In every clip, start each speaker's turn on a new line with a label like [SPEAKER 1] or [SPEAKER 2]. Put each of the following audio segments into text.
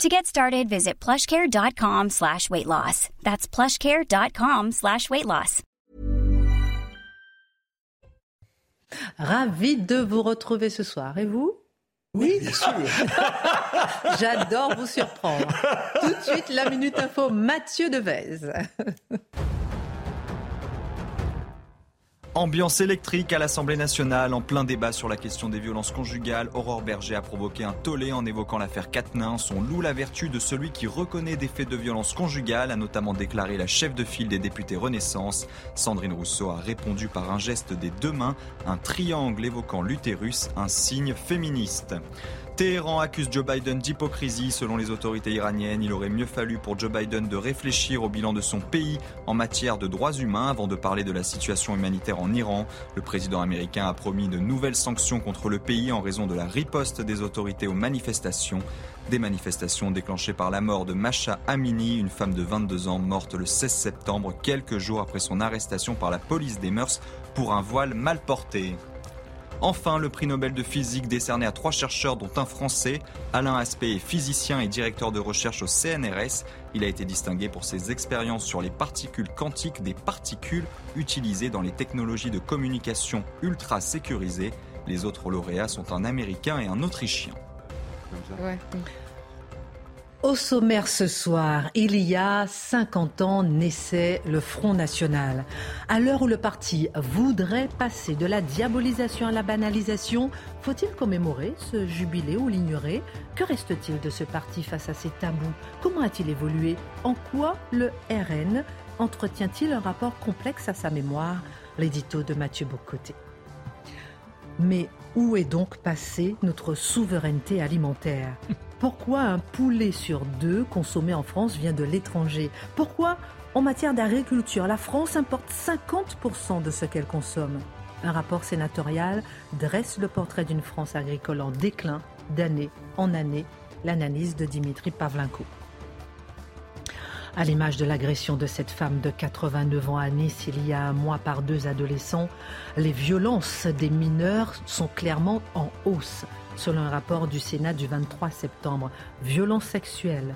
[SPEAKER 1] To get started, visit plushcare.com slash weight loss. That's plushcare.com slash weight loss.
[SPEAKER 2] Ravi de vous retrouver ce soir. Et vous?
[SPEAKER 3] Oui, bien sûr.
[SPEAKER 2] J'adore vous surprendre. Tout de suite, la Minute Info, Mathieu Devez.
[SPEAKER 4] Ambiance électrique à l'Assemblée nationale en plein débat sur la question des violences conjugales. Aurore Berger a provoqué un tollé en évoquant l'affaire Quatennens. Son loue la vertu de celui qui reconnaît des faits de violence conjugale, a notamment déclaré la chef de file des députés Renaissance. Sandrine Rousseau a répondu par un geste des deux mains, un triangle évoquant l'utérus, un signe féministe. Téhéran accuse Joe Biden d'hypocrisie. Selon les autorités iraniennes, il aurait mieux fallu pour Joe Biden de réfléchir au bilan de son pays en matière de droits humains avant de parler de la situation humanitaire en Iran. Le président américain a promis de nouvelles sanctions contre le pays en raison de la riposte des autorités aux manifestations. Des manifestations déclenchées par la mort de Masha Amini, une femme de 22 ans morte le 16 septembre, quelques jours après son arrestation par la police des mœurs pour un voile mal porté. Enfin, le prix Nobel de physique décerné à trois chercheurs, dont un français. Alain Aspect est physicien et directeur de recherche au CNRS. Il a été distingué pour ses expériences sur les particules quantiques des particules utilisées dans les technologies de communication ultra sécurisées. Les autres lauréats sont un Américain et un Autrichien.
[SPEAKER 2] Au sommaire ce soir, il y a 50 ans naissait le Front National. À l'heure où le parti voudrait passer de la diabolisation à la banalisation, faut-il commémorer ce jubilé ou l'ignorer? Que reste-t-il de ce parti face à ces tabous? Comment a-t-il évolué? En quoi le RN entretient-il un rapport complexe à sa mémoire? L'édito de Mathieu Bocoté. Mais où est donc passée notre souveraineté alimentaire? Pourquoi un poulet sur deux consommé en France vient de l'étranger? Pourquoi, en matière d'agriculture, la France importe 50% de ce qu'elle consomme? Un rapport sénatorial dresse le portrait d'une France agricole en déclin d'année en année, l'analyse de Dimitri Pavlenko. À l'image de l'agression de cette femme de 89 ans à Nice il y a un mois par deux adolescents, les violences des mineurs sont clairement en hausse. Selon un rapport du Sénat du 23 septembre, violences sexuelles,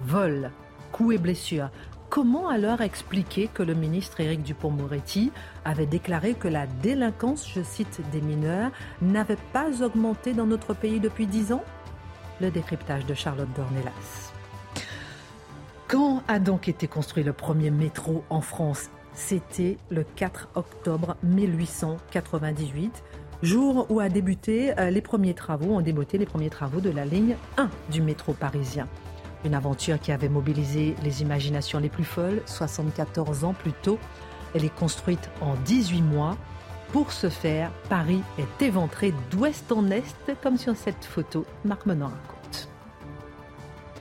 [SPEAKER 2] vols, coups et blessures. Comment alors expliquer que le ministre Éric Dupont-Moretti avait déclaré que la délinquance, je cite, des mineurs n'avait pas augmenté dans notre pays depuis dix ans? Le décryptage de Charlotte Dornelas. Quand a donc été construit le premier métro en France? C'était le 4 octobre 1898, jour où a débuté euh, les premiers travaux, ont débuté les premiers travaux de la ligne 1 du métro parisien. Une aventure qui avait mobilisé les imaginations les plus folles 74 ans plus tôt. Elle est construite en 18 mois. Pour ce faire, Paris est éventré d'ouest en est, comme sur cette photo, Marc Menon raconte.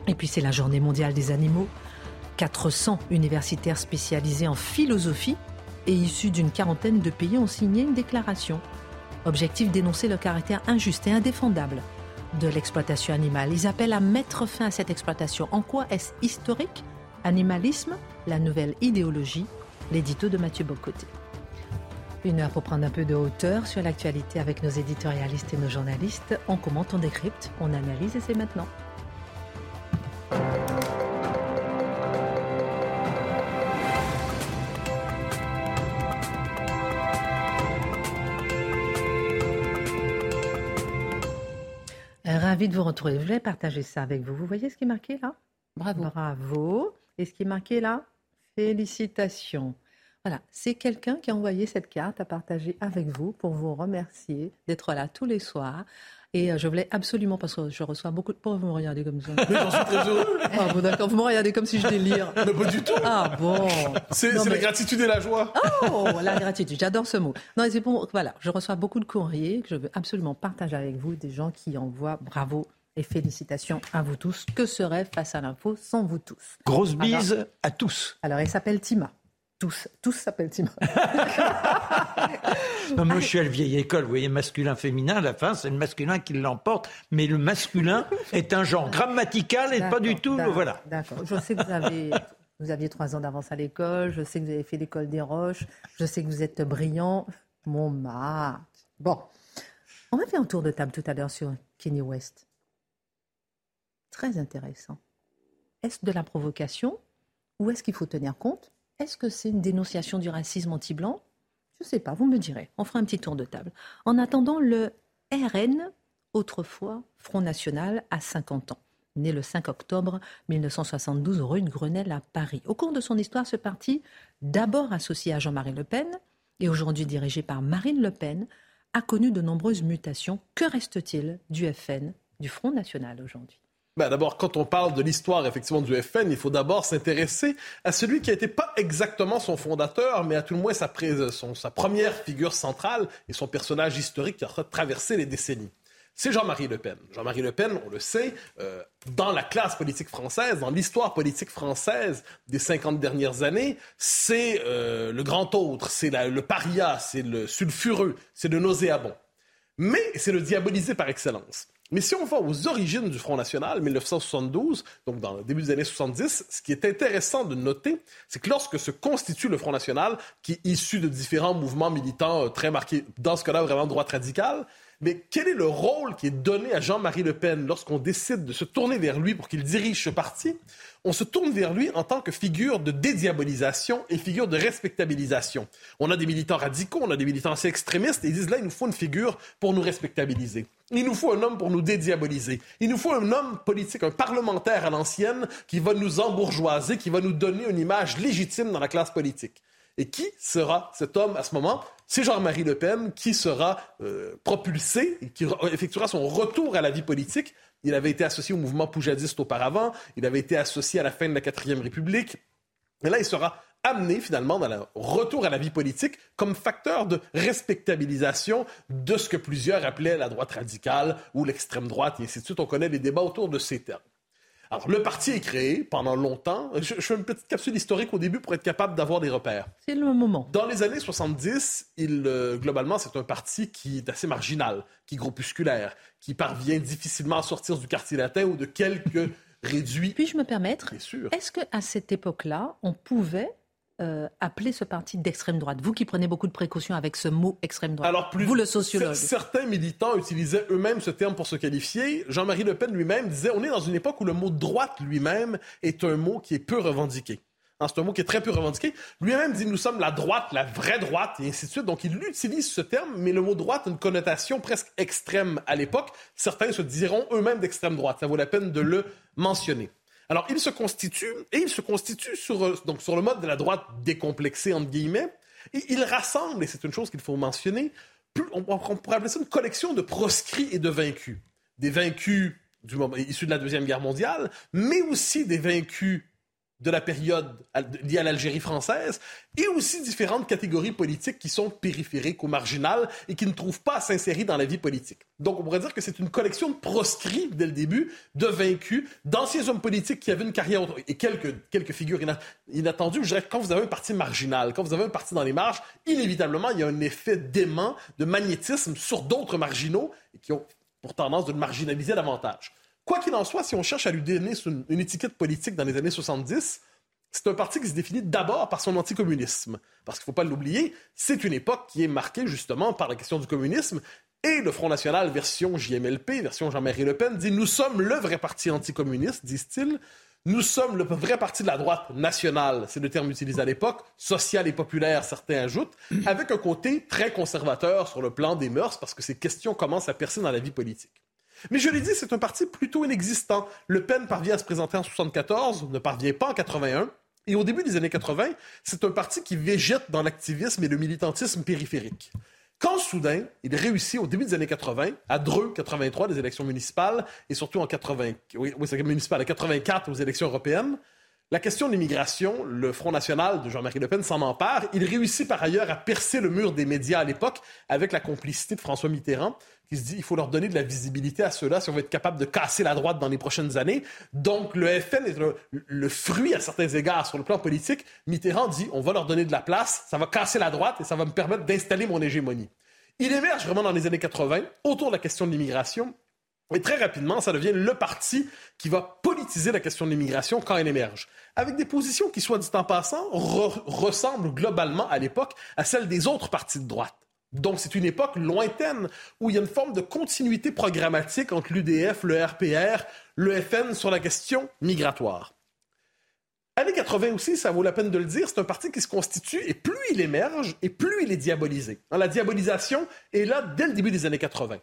[SPEAKER 2] Et puis c'est la journée mondiale des animaux. 400 universitaires spécialisés en philosophie et issus d'une quarantaine de pays ont signé une déclaration. Objectif dénoncer le caractère injuste et indéfendable de l'exploitation animale. Ils appellent à mettre fin à cette exploitation. En quoi est-ce historique? Animalisme, la nouvelle idéologie, l'édito de Mathieu Bocoté. Une heure pour prendre un peu de hauteur sur l'actualité avec nos éditorialistes et nos journalistes. On commente, on décrypte, on analyse et c'est maintenant. De vous retrouver. Je vais partager ça avec vous. Vous voyez ce qui est marqué là?
[SPEAKER 5] Bravo.
[SPEAKER 2] Bravo. Et ce qui est marqué là? Félicitations. Voilà, c'est quelqu'un qui a envoyé cette carte à partager avec vous pour vous remercier d'être là tous les soirs. Et euh, je voulais absolument, parce que je reçois beaucoup de... Pourquoi vous me regardez comme ça
[SPEAKER 3] Mais j'en suis très heureux.
[SPEAKER 2] Ah bon, d'accord, vous me regardez comme si je délire.
[SPEAKER 3] Mais pas du tout.
[SPEAKER 2] Ah bon.
[SPEAKER 3] C'est c'est la
[SPEAKER 2] mais-
[SPEAKER 3] gratitude et la joie.
[SPEAKER 2] Oh, la gratitude, j'adore ce mot. Non, c'est bon, voilà, je reçois beaucoup de courriers que je veux absolument partager avec vous, des gens qui envoient bravo et félicitations à vous tous. Que serait Face à l'info sans vous tous?
[SPEAKER 6] Grosse bise à tous.
[SPEAKER 2] Alors, elle s'appelle Tima. Tous, tous s'appellent Timothy.
[SPEAKER 5] moi, je suis à la vieille école. Vous voyez, masculin, féminin, à la fin, c'est le masculin qui l'emporte. Mais le masculin est un genre grammatical et pas du tout. Voilà.
[SPEAKER 2] D'accord. Je sais que vous avez. Vous aviez trois ans d'avance à l'école, je sais que vous avez fait l'école des Roches, je sais que vous êtes brillant. Mon mari. Bon, on a fait un tour de table tout à l'heure sur Kenny West. Très intéressant. Est-ce de la provocation ou est-ce qu'il faut tenir compte Est-ce que c'est une dénonciation du racisme anti-blanc? Je ne sais pas, vous me direz. On fera un petit tour de table. En attendant, le RN, autrefois Front National, a 50 ans. Né le 5 octobre 1972 rue de Grenelle à Paris. Au cours de son histoire, ce parti, d'abord associé à Jean-Marie Le Pen et aujourd'hui dirigé par Marine Le Pen, a connu de nombreuses mutations. Que reste-t-il du FN, du Front National aujourd'hui?
[SPEAKER 3] Ben d'abord, quand on parle de l'histoire effectivement du FN, il faut d'abord s'intéresser à celui qui n'était pas exactement son fondateur, mais à tout le moins sa première figure centrale et son personnage historique qui a traversé les décennies. C'est Jean-Marie Le Pen. Jean-Marie Le Pen, on le sait, euh, dans la classe politique française, dans l'histoire politique française des 50 dernières années, c'est euh, le grand autre, c'est le paria, c'est le sulfureux, c'est le nauséabond. Mais c'est le diabolisé par excellence. Mais si on va aux origines du Front National, 1972, donc dans le début des années 70, ce qui est intéressant de noter, c'est que lorsque se constitue le Front National, qui est issu de différents mouvements militants euh, très marqués, dans ce cas-là vraiment droite radicale, mais quel est le rôle qui est donné à Jean-Marie Le Pen lorsqu'on décide de se tourner vers lui pour qu'il dirige ce parti? On se tourne vers lui en tant que figure de dédiabolisation et figure de respectabilisation. On a des militants radicaux, on a des militants assez extrémistes, et ils disent là, il nous faut une figure pour nous respectabiliser. Il nous faut un homme pour nous dédiaboliser. Il nous faut un homme politique, un parlementaire à l'ancienne qui va nous embourgeoiser, qui va nous donner une image légitime dans la classe politique. Et qui sera cet homme à ce moment? C'est Jean-Marie Le Pen qui sera euh, propulsé qui effectuera son retour à la vie politique. Il avait été associé au mouvement poujadiste auparavant, il avait été associé à la fin de la Quatrième République. Et là, il sera amené finalement dans le retour à la vie politique comme facteur de respectabilisation de ce que plusieurs appelaient la droite radicale ou l'extrême droite et ainsi de suite. On connaît les débats autour de ces termes. Alors, le parti est créé pendant longtemps. Je, fais une petite capsule historique au début pour être capable d'avoir des repères.
[SPEAKER 2] C'est le moment.
[SPEAKER 3] Dans les années 70, il, euh, globalement, c'est un parti qui est assez marginal, qui est groupusculaire, qui parvient difficilement à sortir du quartier latin ou de quelques réduits.
[SPEAKER 2] Puis-je me permettre? Est-ce qu'à cette époque-là, on pouvait euh, appeler ce parti d'extrême droite Vous qui prenez beaucoup de précautions avec ce mot extrême droite.
[SPEAKER 3] Alors,
[SPEAKER 2] vous le sociologue.
[SPEAKER 3] Certains militants utilisaient eux-mêmes ce terme pour se qualifier. Jean-Marie Le Pen lui-même disait on est dans une époque où le mot droite lui-même est un mot qui est peu revendiqué. Hein, c'est un mot qui est très peu revendiqué. Lui-même dit nous sommes la droite, la vraie droite, et ainsi de suite. Donc il utilise ce terme, mais le mot droite a une connotation presque extrême à l'époque. Certains se diront eux-mêmes d'extrême droite. Ça vaut la peine de le mentionner. Alors, il se constitue, et il se constitue sur, euh, donc, sur le mode de la droite décomplexée, entre guillemets, et il rassemble, et c'est une chose qu'il faut mentionner, on, pourrait appeler ça une collection de proscrits et de vaincus. Des vaincus issus de la Deuxième Guerre mondiale, mais aussi des vaincus de la période liée à l'Algérie française, et aussi différentes catégories politiques qui sont périphériques ou marginales et qui ne trouvent pas à s'insérer dans la vie politique. Donc on pourrait dire que c'est une collection de proscrits dès le début, de vaincus, d'anciens hommes politiques qui avaient une carrière et quelques, quelques figures inattendues. Je dirais que quand vous avez un parti marginal, quand vous avez un parti dans les marges, inévitablement, il y a un effet d'aimant, de magnétisme sur d'autres marginaux qui ont pour tendance de le marginaliser davantage. Quoi qu'il en soit, si on cherche à lui donner une, étiquette politique dans les années 70, c'est un parti qui se définit d'abord par son anticommunisme. Parce qu'il ne faut pas l'oublier, c'est une époque qui est marquée justement par la question du communisme. Et le Front National, version JMLP, version Jean-Marie Le Pen, dit Nous sommes le vrai parti anticommuniste, disent-ils. Nous sommes le vrai parti de la droite nationale, c'est le terme utilisé à l'époque, social et populaire, certains ajoutent, avec un côté très conservateur sur le plan des mœurs, parce que ces questions commencent à percer dans la vie politique. Mais je l'ai dit, c'est un parti plutôt inexistant. Le Pen parvient à se présenter en 74, ne parvient pas en 81. Et au début des années 80, c'est un parti qui végète dans l'activisme et le militantisme périphérique. Quand soudain, il réussit au début des années 80, à Dreux, 83, les élections municipales, et surtout en 80, oui, oui à 84 aux élections européennes, La question de l'immigration, le Front national de Jean-Marie Le Pen s'en empare. Il réussit par ailleurs à percer le mur des médias à l'époque avec la complicité de François Mitterrand, qui se dit il faut leur donner de la visibilité à ceux-là si on veut être capable de casser la droite dans les prochaines années. Donc le FN est le, fruit à certains égards sur le plan politique. Mitterrand dit on va leur donner de la place, ça va casser la droite et ça va me permettre d'installer mon hégémonie. Il émerge vraiment dans les années 80 autour de la question de l'immigration et très rapidement, ça devient le parti qui va politiser la question de l'immigration quand elle émerge, avec des positions qui, soit dit en passant, ressemblent globalement à l'époque à celles des autres partis de droite. Donc c'est une époque lointaine où il y a une forme de continuité programmatique entre l'UDF, le RPR, le FN sur la question migratoire. Années 80 aussi, ça vaut la peine de le dire, c'est un parti qui se constitue et plus il émerge et plus il est diabolisé. La diabolisation est là dès le début des années 80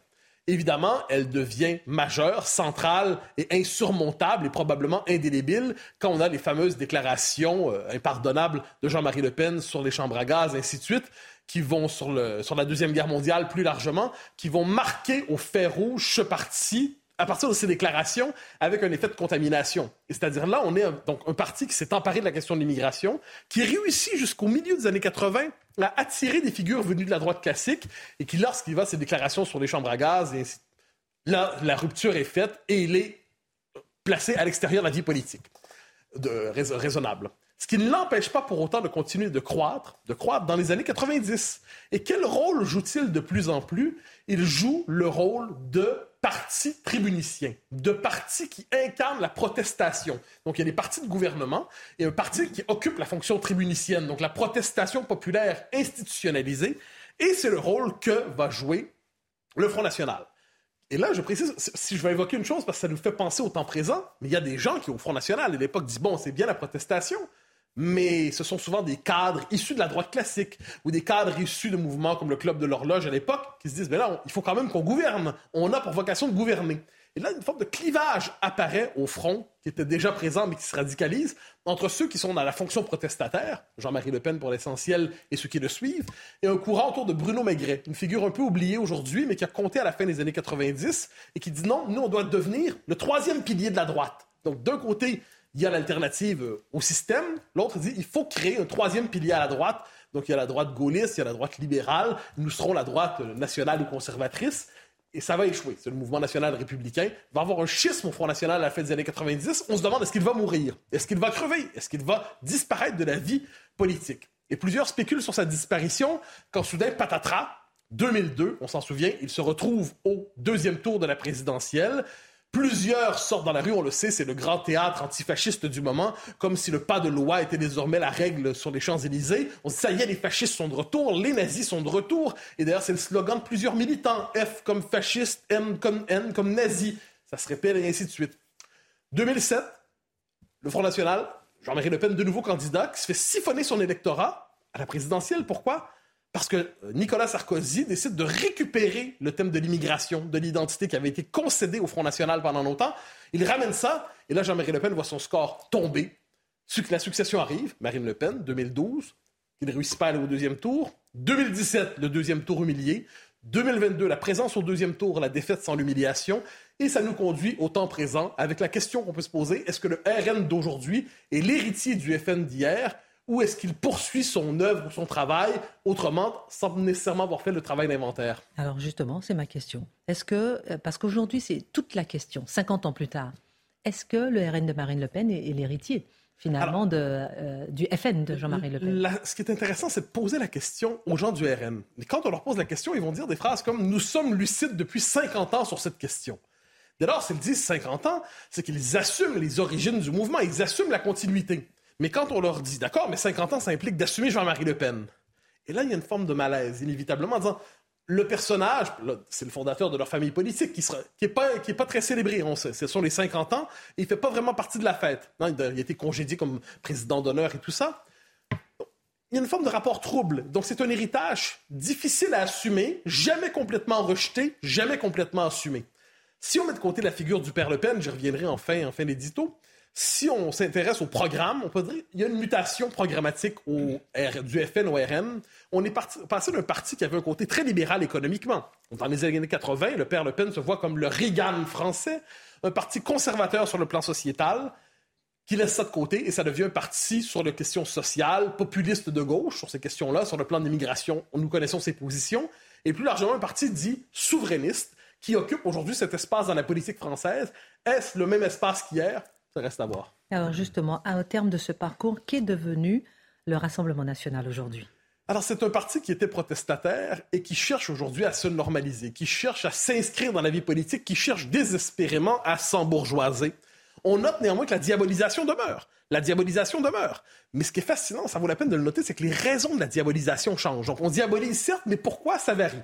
[SPEAKER 3] évidemment, elle devient majeure, centrale et insurmontable et probablement indélébile quand on a les fameuses déclarations euh, impardonnables de Jean-Marie Le Pen sur les chambres à gaz, ainsi de suite, qui vont sur, la Deuxième Guerre mondiale plus largement, qui vont marquer au fer rouge ce parti à partir de ces déclarations avec un effet de contamination. C'est-à-dire là, on est donc un parti qui s'est emparé de la question de l'immigration, qui réussit jusqu'au milieu des années 80 à attirer des figures venues de la droite classique et qui, lorsqu'il va ses déclarations sur les chambres à gaz, là, la rupture est faite et il est placé à l'extérieur de la vie politique, de, raisonnable. Ce qui ne l'empêche pas pour autant de continuer de croître, de croître dans les années 90. Et quel rôle joue-t-il de plus en plus? Il joue le rôle de parti tribunicien, de parti qui incarne la protestation. Donc il y a des partis de gouvernement et un parti qui occupe la fonction tribunicienne, donc la protestation populaire institutionnalisée. Et c'est le rôle que va jouer le Front National. Et là, je précise, si je vais évoquer une chose, parce que ça nous fait penser au temps présent, mais il y a des gens qui, au Front National, à l'époque, disent, bon, c'est bien la protestation, mais ce sont souvent des cadres issus de la droite classique ou des cadres issus de mouvements comme le Club de l'horloge à l'époque qui se disent, mais là, il faut quand même qu'on gouverne. On a pour vocation de gouverner. Et là, une forme de clivage apparaît au front, qui était déjà présent mais qui se radicalise, entre ceux qui sont dans la fonction protestataire, Jean-Marie Le Pen pour l'essentiel et ceux qui le suivent, et un courant autour de Bruno Maigret, une figure un peu oubliée aujourd'hui, mais qui a compté à la fin des années 90 et qui dit non, nous, on doit devenir le troisième pilier de la droite. Donc, d'un côté, il y a l'alternative au système. L'autre dit il faut créer un troisième pilier à la droite. Donc il y a la droite gaulliste, il y a la droite libérale. Nous serons la droite nationale ou conservatrice. Et ça va échouer. C'est le mouvement national républicain. Il va avoir un schisme au Front national à la fin des années 90. On se demande est-ce qu'il va mourir? Est-ce qu'il va crever? Est-ce qu'il va disparaître de la vie politique? Et plusieurs spéculent sur sa disparition quand soudain, patatras, 2002, on s'en souvient, il se retrouve au deuxième tour de la présidentielle. Plusieurs sortent dans la rue, on le sait, c'est le grand théâtre antifasciste du moment, comme si le pas de loi était désormais la règle sur les Champs-Élysées. On dit, ça y est, les fascistes sont de retour, les nazis sont de retour. Et d'ailleurs, c'est le slogan de plusieurs militants. F comme fasciste, M comme N comme nazi. Ça se répète et ainsi de suite. 2007, le Front National, Jean-Marie Le Pen, de nouveau candidat, qui se fait siphonner son électorat à la présidentielle. Pourquoi? Parce que euh, Nicolas Sarkozy décide de récupérer le thème de l'immigration, de l'identité qui avait été concédé au Front National pendant longtemps. Il ramène ça, et là, Jean-Marie Le Pen voit son score tomber. La succession arrive, Marine Le Pen, 2012, il ne réussit pas à aller au deuxième tour. 2017, le deuxième tour humilié. 2022, la présence au deuxième tour, la défaite sans l'humiliation. Et ça nous conduit au temps présent avec la question qu'on peut se poser, est-ce que le RN d'aujourd'hui est l'héritier du FN d'hier? Ou est-ce qu'il poursuit son œuvre ou son travail autrement, sans nécessairement avoir fait le travail d'inventaire?
[SPEAKER 2] Alors justement, c'est ma question. Est-ce que, euh, parce qu'aujourd'hui c'est toute la question, 50 ans plus tard, est-ce que le RN de Marine Le Pen est, l'héritier finalement de, euh, du FN de Jean-Marie Le Pen?
[SPEAKER 3] ce qui est intéressant, c'est de poser la question aux gens du RN. Et quand on leur pose la question, ils vont dire des phrases comme Nous sommes lucides depuis 50 ans sur cette question. Dès lors, s'ils disent 50 ans, c'est qu'ils assument les origines du mouvement, ils assument la continuité. Mais quand on leur dit, d'accord, mais 50 ans, ça implique d'assumer Jean-Marie Le Pen. Et là, il y a une forme de malaise, inévitablement, en disant, le personnage, c'est le fondateur de leur famille politique, qui n'est pas, est pas très célébré, on sait. Ce sont les 50 ans, et il fait pas vraiment partie de la fête. Il a été congédié comme président d'honneur et tout ça. Il y a une forme de rapport trouble. Donc, c'est un héritage difficile à assumer, jamais complètement rejeté, jamais complètement assumé. Si on met de côté la figure du père Le Pen, j'y reviendrai en fin, en fin d'édito, si on s'intéresse au programme, on peut dire qu'il y a une mutation programmatique du FN au RN. On est passé d'un parti qui avait un côté très libéral économiquement. Dans les années 80, le père Le Pen se voit comme le Reagan français, un parti conservateur sur le plan sociétal, qui laisse ça de côté et ça devient un parti sur les questions sociales, populiste de gauche sur ces questions-là, sur le plan de l'immigration. Nous connaissons ses positions. Et plus largement, un parti dit souverainiste qui occupe aujourd'hui cet espace dans la politique française. Est-ce le même espace qu'hier? Ça reste à voir.
[SPEAKER 2] Alors justement, au terme de ce parcours, qu'est devenu le Rassemblement national aujourd'hui?
[SPEAKER 3] Alors, c'est un parti qui était protestataire et qui cherche aujourd'hui à se normaliser, qui cherche à s'inscrire dans la vie politique, qui cherche désespérément à s'embourgeoiser. On note néanmoins que la diabolisation demeure. La diabolisation demeure. Mais ce qui est fascinant, ça vaut la peine de le noter, c'est que les raisons de la diabolisation changent. Donc, on diabolise certes, mais pourquoi ça varie?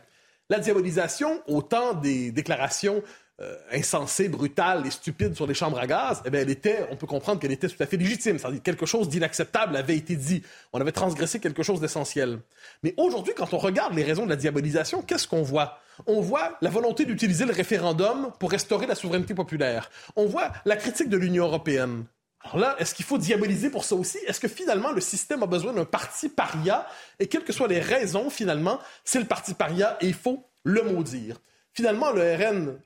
[SPEAKER 3] La diabolisation, au temps des déclarations euh, insensée, brutale et stupide sur les chambres à gaz, eh bien, elle était, on peut comprendre qu'elle était tout à fait légitime. C'est-à-dire quelque chose d'inacceptable avait été dit. On avait transgressé quelque chose d'essentiel. Mais aujourd'hui, quand on regarde les raisons de la diabolisation, qu'est-ce qu'on voit? On voit la volonté d'utiliser le référendum pour restaurer la souveraineté populaire. On voit la critique de l'Union européenne. Alors là, est-ce qu'il faut diaboliser pour ça aussi? Est-ce que finalement le système a besoin d'un parti paria? Et quelles que soient les raisons, finalement, c'est le parti paria et il faut le maudire. Finalement, le RN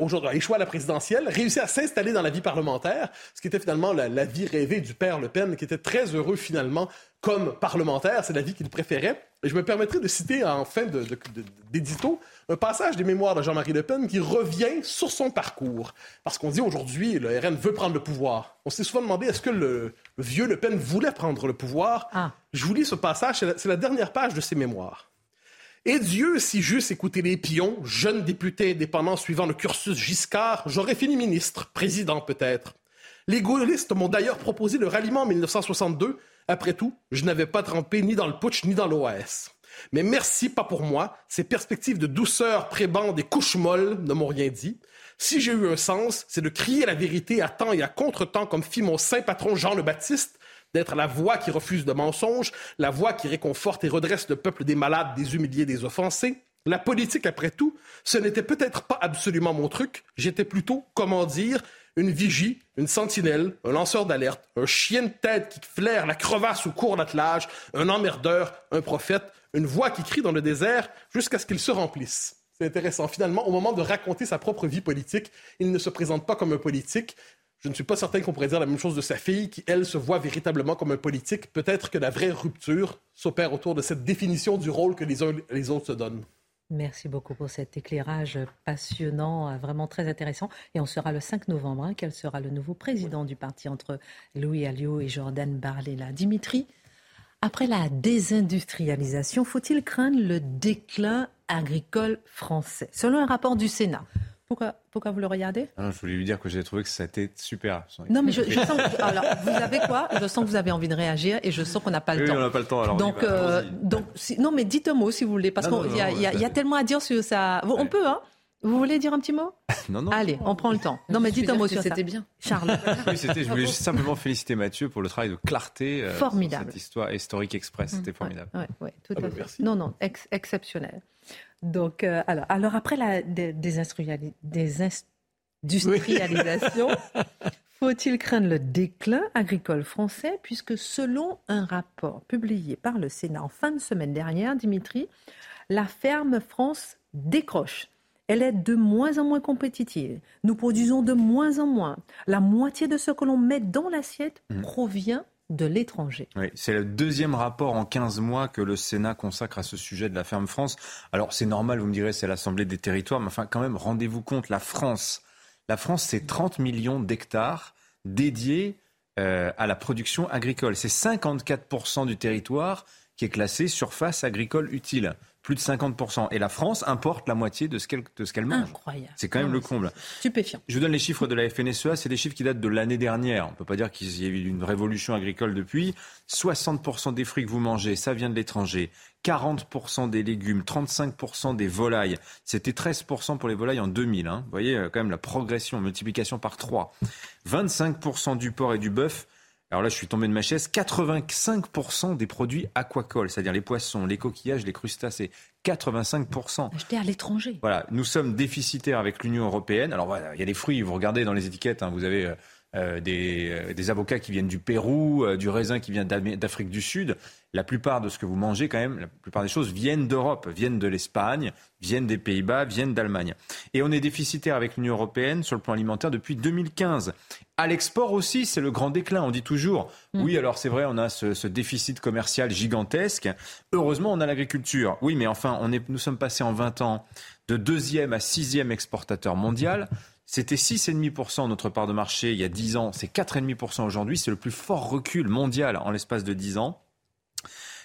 [SPEAKER 3] aujourd'hui, a échoué à la présidentielle, réussi à s'installer dans la vie parlementaire, ce qui était finalement la, vie rêvée du père Le Pen, qui était très heureux finalement comme parlementaire. C'est la vie qu'il préférait. Et je me permettrai de citer en fin d'édito un passage des mémoires de Jean-Marie Le Pen qui revient sur son parcours. Parce qu'on dit aujourd'hui, le RN veut prendre le pouvoir. On s'est souvent demandé est-ce que le, vieux Le Pen voulait prendre le pouvoir? Ah. Je vous lis ce passage, c'est la dernière page de ses mémoires. Et Dieu, si j'eusse écouté les pions, jeune député indépendant suivant le cursus Giscard, j'aurais fini ministre, président peut-être. Les gaullistes m'ont d'ailleurs proposé le ralliement en 1962. Après tout, je n'avais pas trempé ni dans le putsch ni dans l'OAS. Mais merci, pas pour moi. Ces perspectives de douceur, prébande et couche molle ne m'ont rien dit. Si j'ai eu un sens, c'est de crier la vérité à temps et à contre-temps comme fit mon saint patron Jean le Baptiste, d'être la voix qui refuse de mensonges, la voix qui réconforte et redresse le peuple des malades, des humiliés, des offensés. La politique, après tout, ce n'était peut-être pas absolument mon truc. J'étais plutôt, comment dire, une vigie, une sentinelle, un lanceur d'alerte, un chien de tête qui flaire la crevasse au cours d'attelage, un emmerdeur, un prophète, une voix qui crie dans le désert jusqu'à ce qu'il se remplisse. C'est intéressant. Finalement, au moment de raconter sa propre vie politique, il ne se présente pas comme un politique, je ne suis pas certain qu'on pourrait dire la même chose de sa fille, qui, elle, se voit véritablement comme un politique. Peut-être que la vraie rupture s'opère autour de cette définition du rôle que les uns les autres se donnent.
[SPEAKER 2] Merci beaucoup pour cet éclairage passionnant, vraiment très intéressant. Et on sera le 5 novembre. Hein, quel sera le nouveau président du parti entre Louis Alliot et Jordan Barlela Dimitri, après la désindustrialisation, faut-il craindre le déclin agricole français? Selon un rapport du Sénat, pourquoi, pourquoi vous le regardez?
[SPEAKER 6] Ah Je voulais lui dire que j'ai trouvé que ça a été super.
[SPEAKER 2] Non, mais je, sens que, alors, vous avez quoi? Je sens que vous avez envie de réagir et je sens qu'on n'a pas le temps.
[SPEAKER 6] on n'a pas le temps. Alors
[SPEAKER 2] donc, euh, donc non, mais dites un mot si vous voulez, parce qu'il y, y, y, a tellement à dire sur ça. On peut, hein? Vous voulez dire un petit mot?
[SPEAKER 6] Non, non.
[SPEAKER 2] Allez, on prend le temps. Non, mais dites un mot sur ça.
[SPEAKER 7] C'était bien.
[SPEAKER 2] Charles.
[SPEAKER 6] oui, c'était, je voulais juste simplement féliciter Mathieu pour le travail de clarté.
[SPEAKER 2] Euh, formidable.
[SPEAKER 6] cette histoire historique express, c'était formidable.
[SPEAKER 2] Oui, ouais, tout ah à bah, fait. Non, non, exceptionnel. Donc, euh, alors, alors, après la désindustrialisation, faut-il craindre le déclin agricole français Puisque selon un rapport publié par le Sénat en fin de semaine dernière, Dimitri, la ferme France décroche. Elle est de moins en moins compétitive. Nous produisons de moins en moins. La moitié de ce que l'on met dans l'assiette mmh. provient de l'étranger.
[SPEAKER 6] Oui, c'est le deuxième rapport en 15 mois que le Sénat consacre à ce sujet de la ferme France. Alors c'est normal, vous me direz, c'est l'Assemblée des territoires, mais enfin quand même, rendez-vous compte, la France, la France, c'est 30 millions d'hectares dédiés euh, à la production agricole. C'est 54% du territoire qui est classé surface agricole utile plus de 50%. Et la France importe la moitié de ce qu'elle qu'elle mange.
[SPEAKER 2] Incroyable.
[SPEAKER 6] C'est quand même le comble.
[SPEAKER 2] Stupéfiant.
[SPEAKER 6] Je vous donne les chiffres de la FNSEA, c'est des chiffres qui datent de l'année dernière. On ne peut pas dire qu'il y ait eu une révolution agricole depuis. 60% des fruits que vous mangez, ça vient de l'étranger. 40% des légumes, 35% des volailles. C'était 13% pour les volailles en 2000. Hein. Vous voyez euh, quand même la progression, multiplication par 3. 25% du porc et du bœuf alors là, je suis tombé de ma chaise. 85% des produits aquacoles, c'est-à-dire les poissons, les coquillages, les crustacés. 85%.
[SPEAKER 2] Achetés à l'étranger.
[SPEAKER 6] Voilà, nous sommes déficitaires avec l'Union européenne. Alors voilà, il y a des fruits, vous regardez dans les étiquettes, hein, vous avez euh, euh, des, euh, des, avocats qui viennent du Pérou, du raisin qui vient d'Afrique du Sud. La plupart de ce que vous mangez, quand même, la plupart des choses viennent d'Europe, viennent de l'Espagne, viennent des Pays-Bas, viennent d'Allemagne. Et on est déficitaire avec l'Union européenne sur le plan alimentaire depuis 2015. À l'export aussi, c'est le grand déclin. On dit toujours, mm. oui, alors c'est vrai, on a ce, déficit commercial gigantesque. Heureusement, on a l'agriculture. Oui, mais enfin, on est, nous sommes passés en 20 ans de deuxième à sixième exportateur mondial. C'était 6,5% notre part de marché il y a 10 ans, c'est 4,5% aujourd'hui. C'est le plus fort recul mondial en l'espace de 10 ans.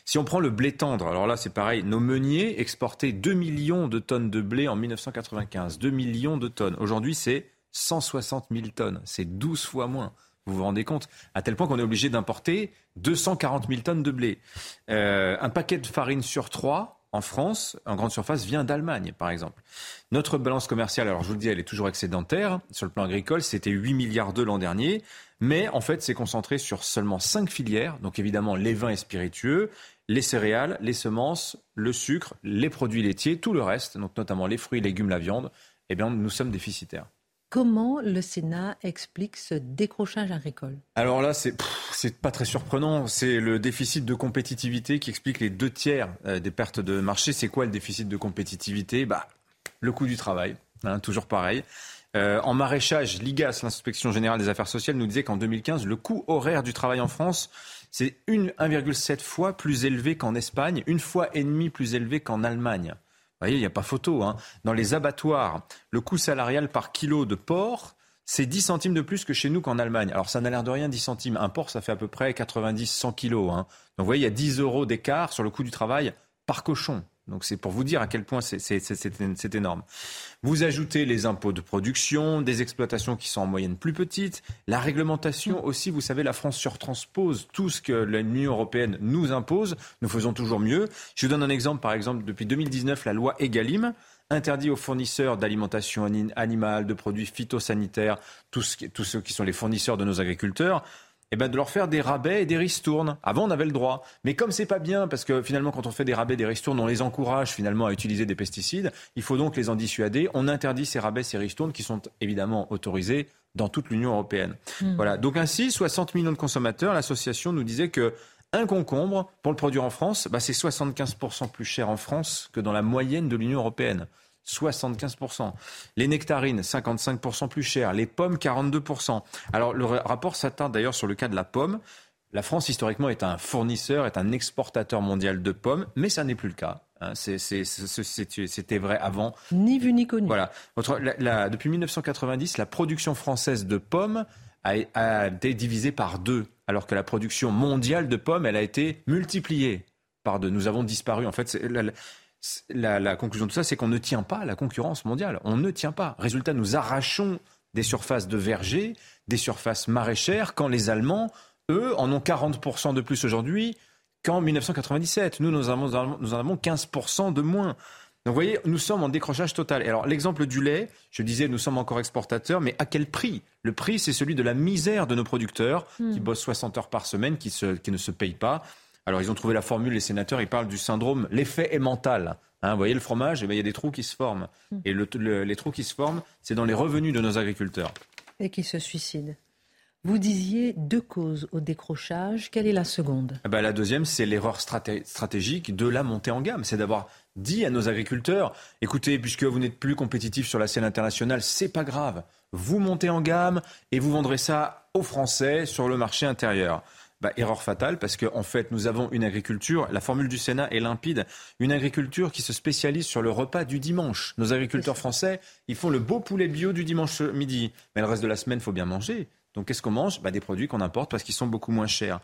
[SPEAKER 6] Si on prend le blé tendre, alors là c'est pareil, nos meuniers exportaient 2 millions de tonnes de blé en 1995. 2 millions de tonnes. Aujourd'hui c'est 160 000 tonnes. C'est 12 fois moins. Vous vous rendez compte À tel point qu'on est obligé d'importer 240 000 tonnes de blé. Euh, un paquet de farine sur trois en France, en grande surface, vient d'Allemagne, par exemple. Notre balance commerciale, alors je vous le dis, elle est toujours excédentaire. Sur le plan agricole, c'était 8 milliards d'euros l'an dernier. Mais en fait, c'est concentré sur seulement 5 filières. Donc évidemment, les vins et spiritueux, les céréales, les semences, le sucre, les produits laitiers, tout le reste, donc notamment les fruits, légumes, la viande. Eh bien, nous sommes déficitaires.
[SPEAKER 2] Comment le Sénat explique ce décrochage agricole?
[SPEAKER 6] Alors là, c'est pas très surprenant. C'est le déficit de compétitivité qui explique les deux tiers euh, des pertes de marché. C'est quoi le déficit de compétitivité? Bah, le coût du travail, hein, toujours pareil. Euh, en maraîchage, l'IGAS, l'inspection générale des affaires sociales, nous disait qu'en 2015, le coût horaire du travail en France, c'est 1,7 fois plus élevé qu'en Espagne, une fois et demie plus élevé qu'en Allemagne voyez, il n'y a pas photo. Hein. Dans les abattoirs, le coût salarial par kilo de porc, c'est 10 centimes de plus que chez nous qu'en Allemagne. Alors ça n'a l'air de rien, 10 centimes. Un porc, ça fait à peu près 90-100 kilos. Hein. Donc vous voyez, il y a 10 euros d'écart sur le coût du travail par cochon. Donc c'est pour vous dire à quel point c'est énorme. Vous ajoutez les impôts de production, des exploitations qui sont en moyenne plus petites, la réglementation aussi, vous savez, la France surtranspose tout ce que l'Union européenne nous impose, nous faisons toujours mieux. Je vous donne un exemple, par exemple, depuis 2019, la loi Egalim interdit aux fournisseurs d'alimentation animale, de produits phytosanitaires, tous ceux qui sont les fournisseurs de nos agriculteurs, eh ben, de leur faire des rabais et des ristournes. Avant, on avait le droit. Mais comme c'est pas bien, parce que finalement, quand on fait des rabais, des ristournes, on les encourage finalement à utiliser des pesticides, il faut donc les en dissuader. On interdit ces rabais, ces ristournes qui sont évidemment autorisés dans toute l'Union européenne. Hmm. Voilà. Donc ainsi, 60 millions de consommateurs, l'association nous disait que un concombre, pour le produire en France, bah, c'est 75% plus cher en France que dans la moyenne de l'Union européenne. 75%. Les nectarines, 55% plus cher. Les pommes, 42%. Alors, le rapport s'attarde d'ailleurs sur le cas de la pomme. La France, historiquement, est un fournisseur, est un exportateur mondial de pommes, mais ça n'est plus le cas. Hein. C'était vrai avant.
[SPEAKER 2] Ni vu ni connu.
[SPEAKER 6] Voilà. depuis 1990, la production française de pommes a, a, été divisée par deux, alors que la production mondiale de pommes, elle a été multipliée par deux. Nous avons disparu. En fait, la, conclusion de tout ça, c'est qu'on ne tient pas à la concurrence mondiale. On ne tient pas. Résultat, nous arrachons des surfaces de vergers, des surfaces maraîchères, quand les Allemands, eux, en ont 40% de plus aujourd'hui qu'en 1997. Nous, nous, en avons 15% de moins. Donc vous voyez, nous sommes en décrochage total. Et alors l'exemple du lait, je disais, nous sommes encore exportateurs, mais à quel prix? Le prix, c'est celui de la misère de nos producteurs qui hmm. bossent 60 heures par semaine, qui, qui ne se payent pas. Alors ils ont trouvé la formule, les sénateurs, ils parlent du syndrome, l'effet est mental. Hein, vous voyez le fromage, eh ben, il y a des trous qui se forment. Hmm. Et les trous qui se forment, c'est dans les revenus de nos agriculteurs.
[SPEAKER 2] Et qui se suicident. Vous disiez deux causes au décrochage. Quelle est la seconde?
[SPEAKER 6] Eh ben, La deuxième, c'est l'erreur stratégique de la montée en gamme. C'est d'avoir dit à nos agriculteurs écoutez, puisque vous n'êtes plus compétitifs sur la scène internationale, c'est pas grave. Vous montez en gamme et vous vendrez ça aux Français sur le marché intérieur. Bah, erreur fatale parce qu'en en fait, nous avons une agriculture, la formule du Sénat est limpide, une agriculture qui se spécialise sur le repas du dimanche. Nos agriculteurs français, ils font le beau poulet bio du dimanche midi. Mais le reste de la semaine, il faut bien manger. Donc qu'est-ce qu'on mange? Bah, Des produits qu'on importe parce qu'ils sont beaucoup moins chers.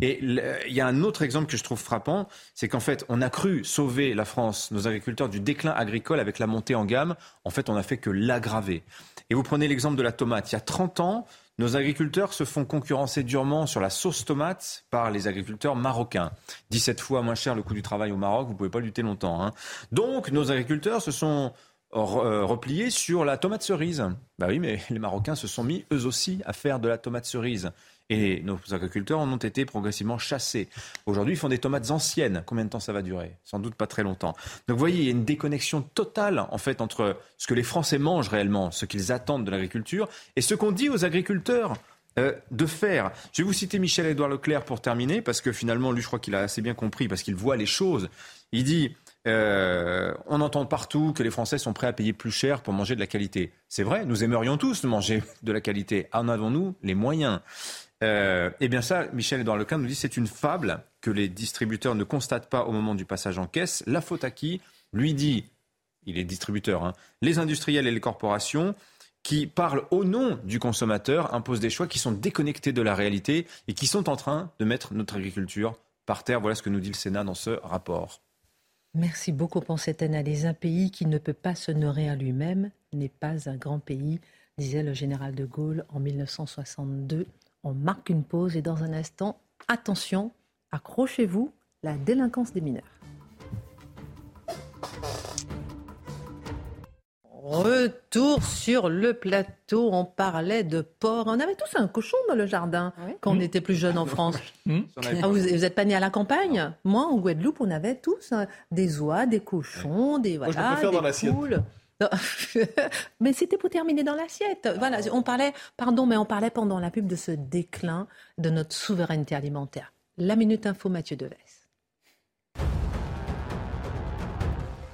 [SPEAKER 6] Et il y a un autre exemple que je trouve frappant, c'est qu'en fait, on a cru sauver la France, nos agriculteurs, du déclin agricole avec la montée en gamme. En fait, on n'a fait que l'aggraver. Et vous prenez l'exemple de la tomate. Il y a 30 ans, nos agriculteurs se font concurrencer durement sur la sauce tomate par les agriculteurs marocains. 17 fois moins cher le coût du travail au Maroc, vous ne pouvez pas lutter longtemps. Hein. Donc nos agriculteurs se sont euh, repliés sur la tomate cerise. Bah oui, mais les Marocains se sont mis eux aussi à faire de la tomate cerise. Et nos agriculteurs en ont été progressivement chassés. Aujourd'hui, ils font des tomates anciennes. Combien de temps ça va durer? Sans doute pas très longtemps. Donc vous voyez, il y a une déconnexion totale en fait entre ce que les Français mangent réellement, ce qu'ils attendent de l'agriculture, et ce qu'on dit aux agriculteurs. euh, de faire. Je vais vous citer Michel-Édouard Leclerc pour terminer, parce que finalement, lui, je crois qu'il a assez bien compris, parce qu'il voit les choses. Il dit, euh, on entend partout que les Français sont prêts à payer plus cher pour manger de la qualité. C'est vrai, nous aimerions tous manger de la qualité. En avons-nous les moyens euh, Eh bien ça, Michel-Édouard Leclerc nous dit, c'est une fable que les distributeurs ne constatent pas au moment du passage en caisse. La faute à qui Lui dit, il est distributeur, hein, les industriels et les corporations qui parlent au nom du consommateur, imposent des choix qui sont déconnectés de la réalité et qui sont en train de mettre notre agriculture par terre. Voilà ce que nous dit le Sénat dans ce rapport.
[SPEAKER 2] Merci beaucoup pour cette analyse. Un pays qui ne peut pas se nourrir lui-même n'est pas un grand pays, disait le général de Gaulle en 1962. On marque une pause et dans un instant, attention, accrochez-vous, la délinquance des mineurs. Retour sur le plateau, on parlait de porc. On avait tous un cochon dans le jardin quand on mmh. était plus jeune en France. Mmh. Ah, vous n'êtes pas né à la campagne? Moi, en Guadeloupe, on avait tous hein, des oies, des cochons, des, voilà, des poules. mais c'était pour terminer dans l'assiette. Voilà, on parlait, pardon, mais on parlait pendant la pub de ce déclin de notre souveraineté alimentaire. La minute info, Mathieu Deves.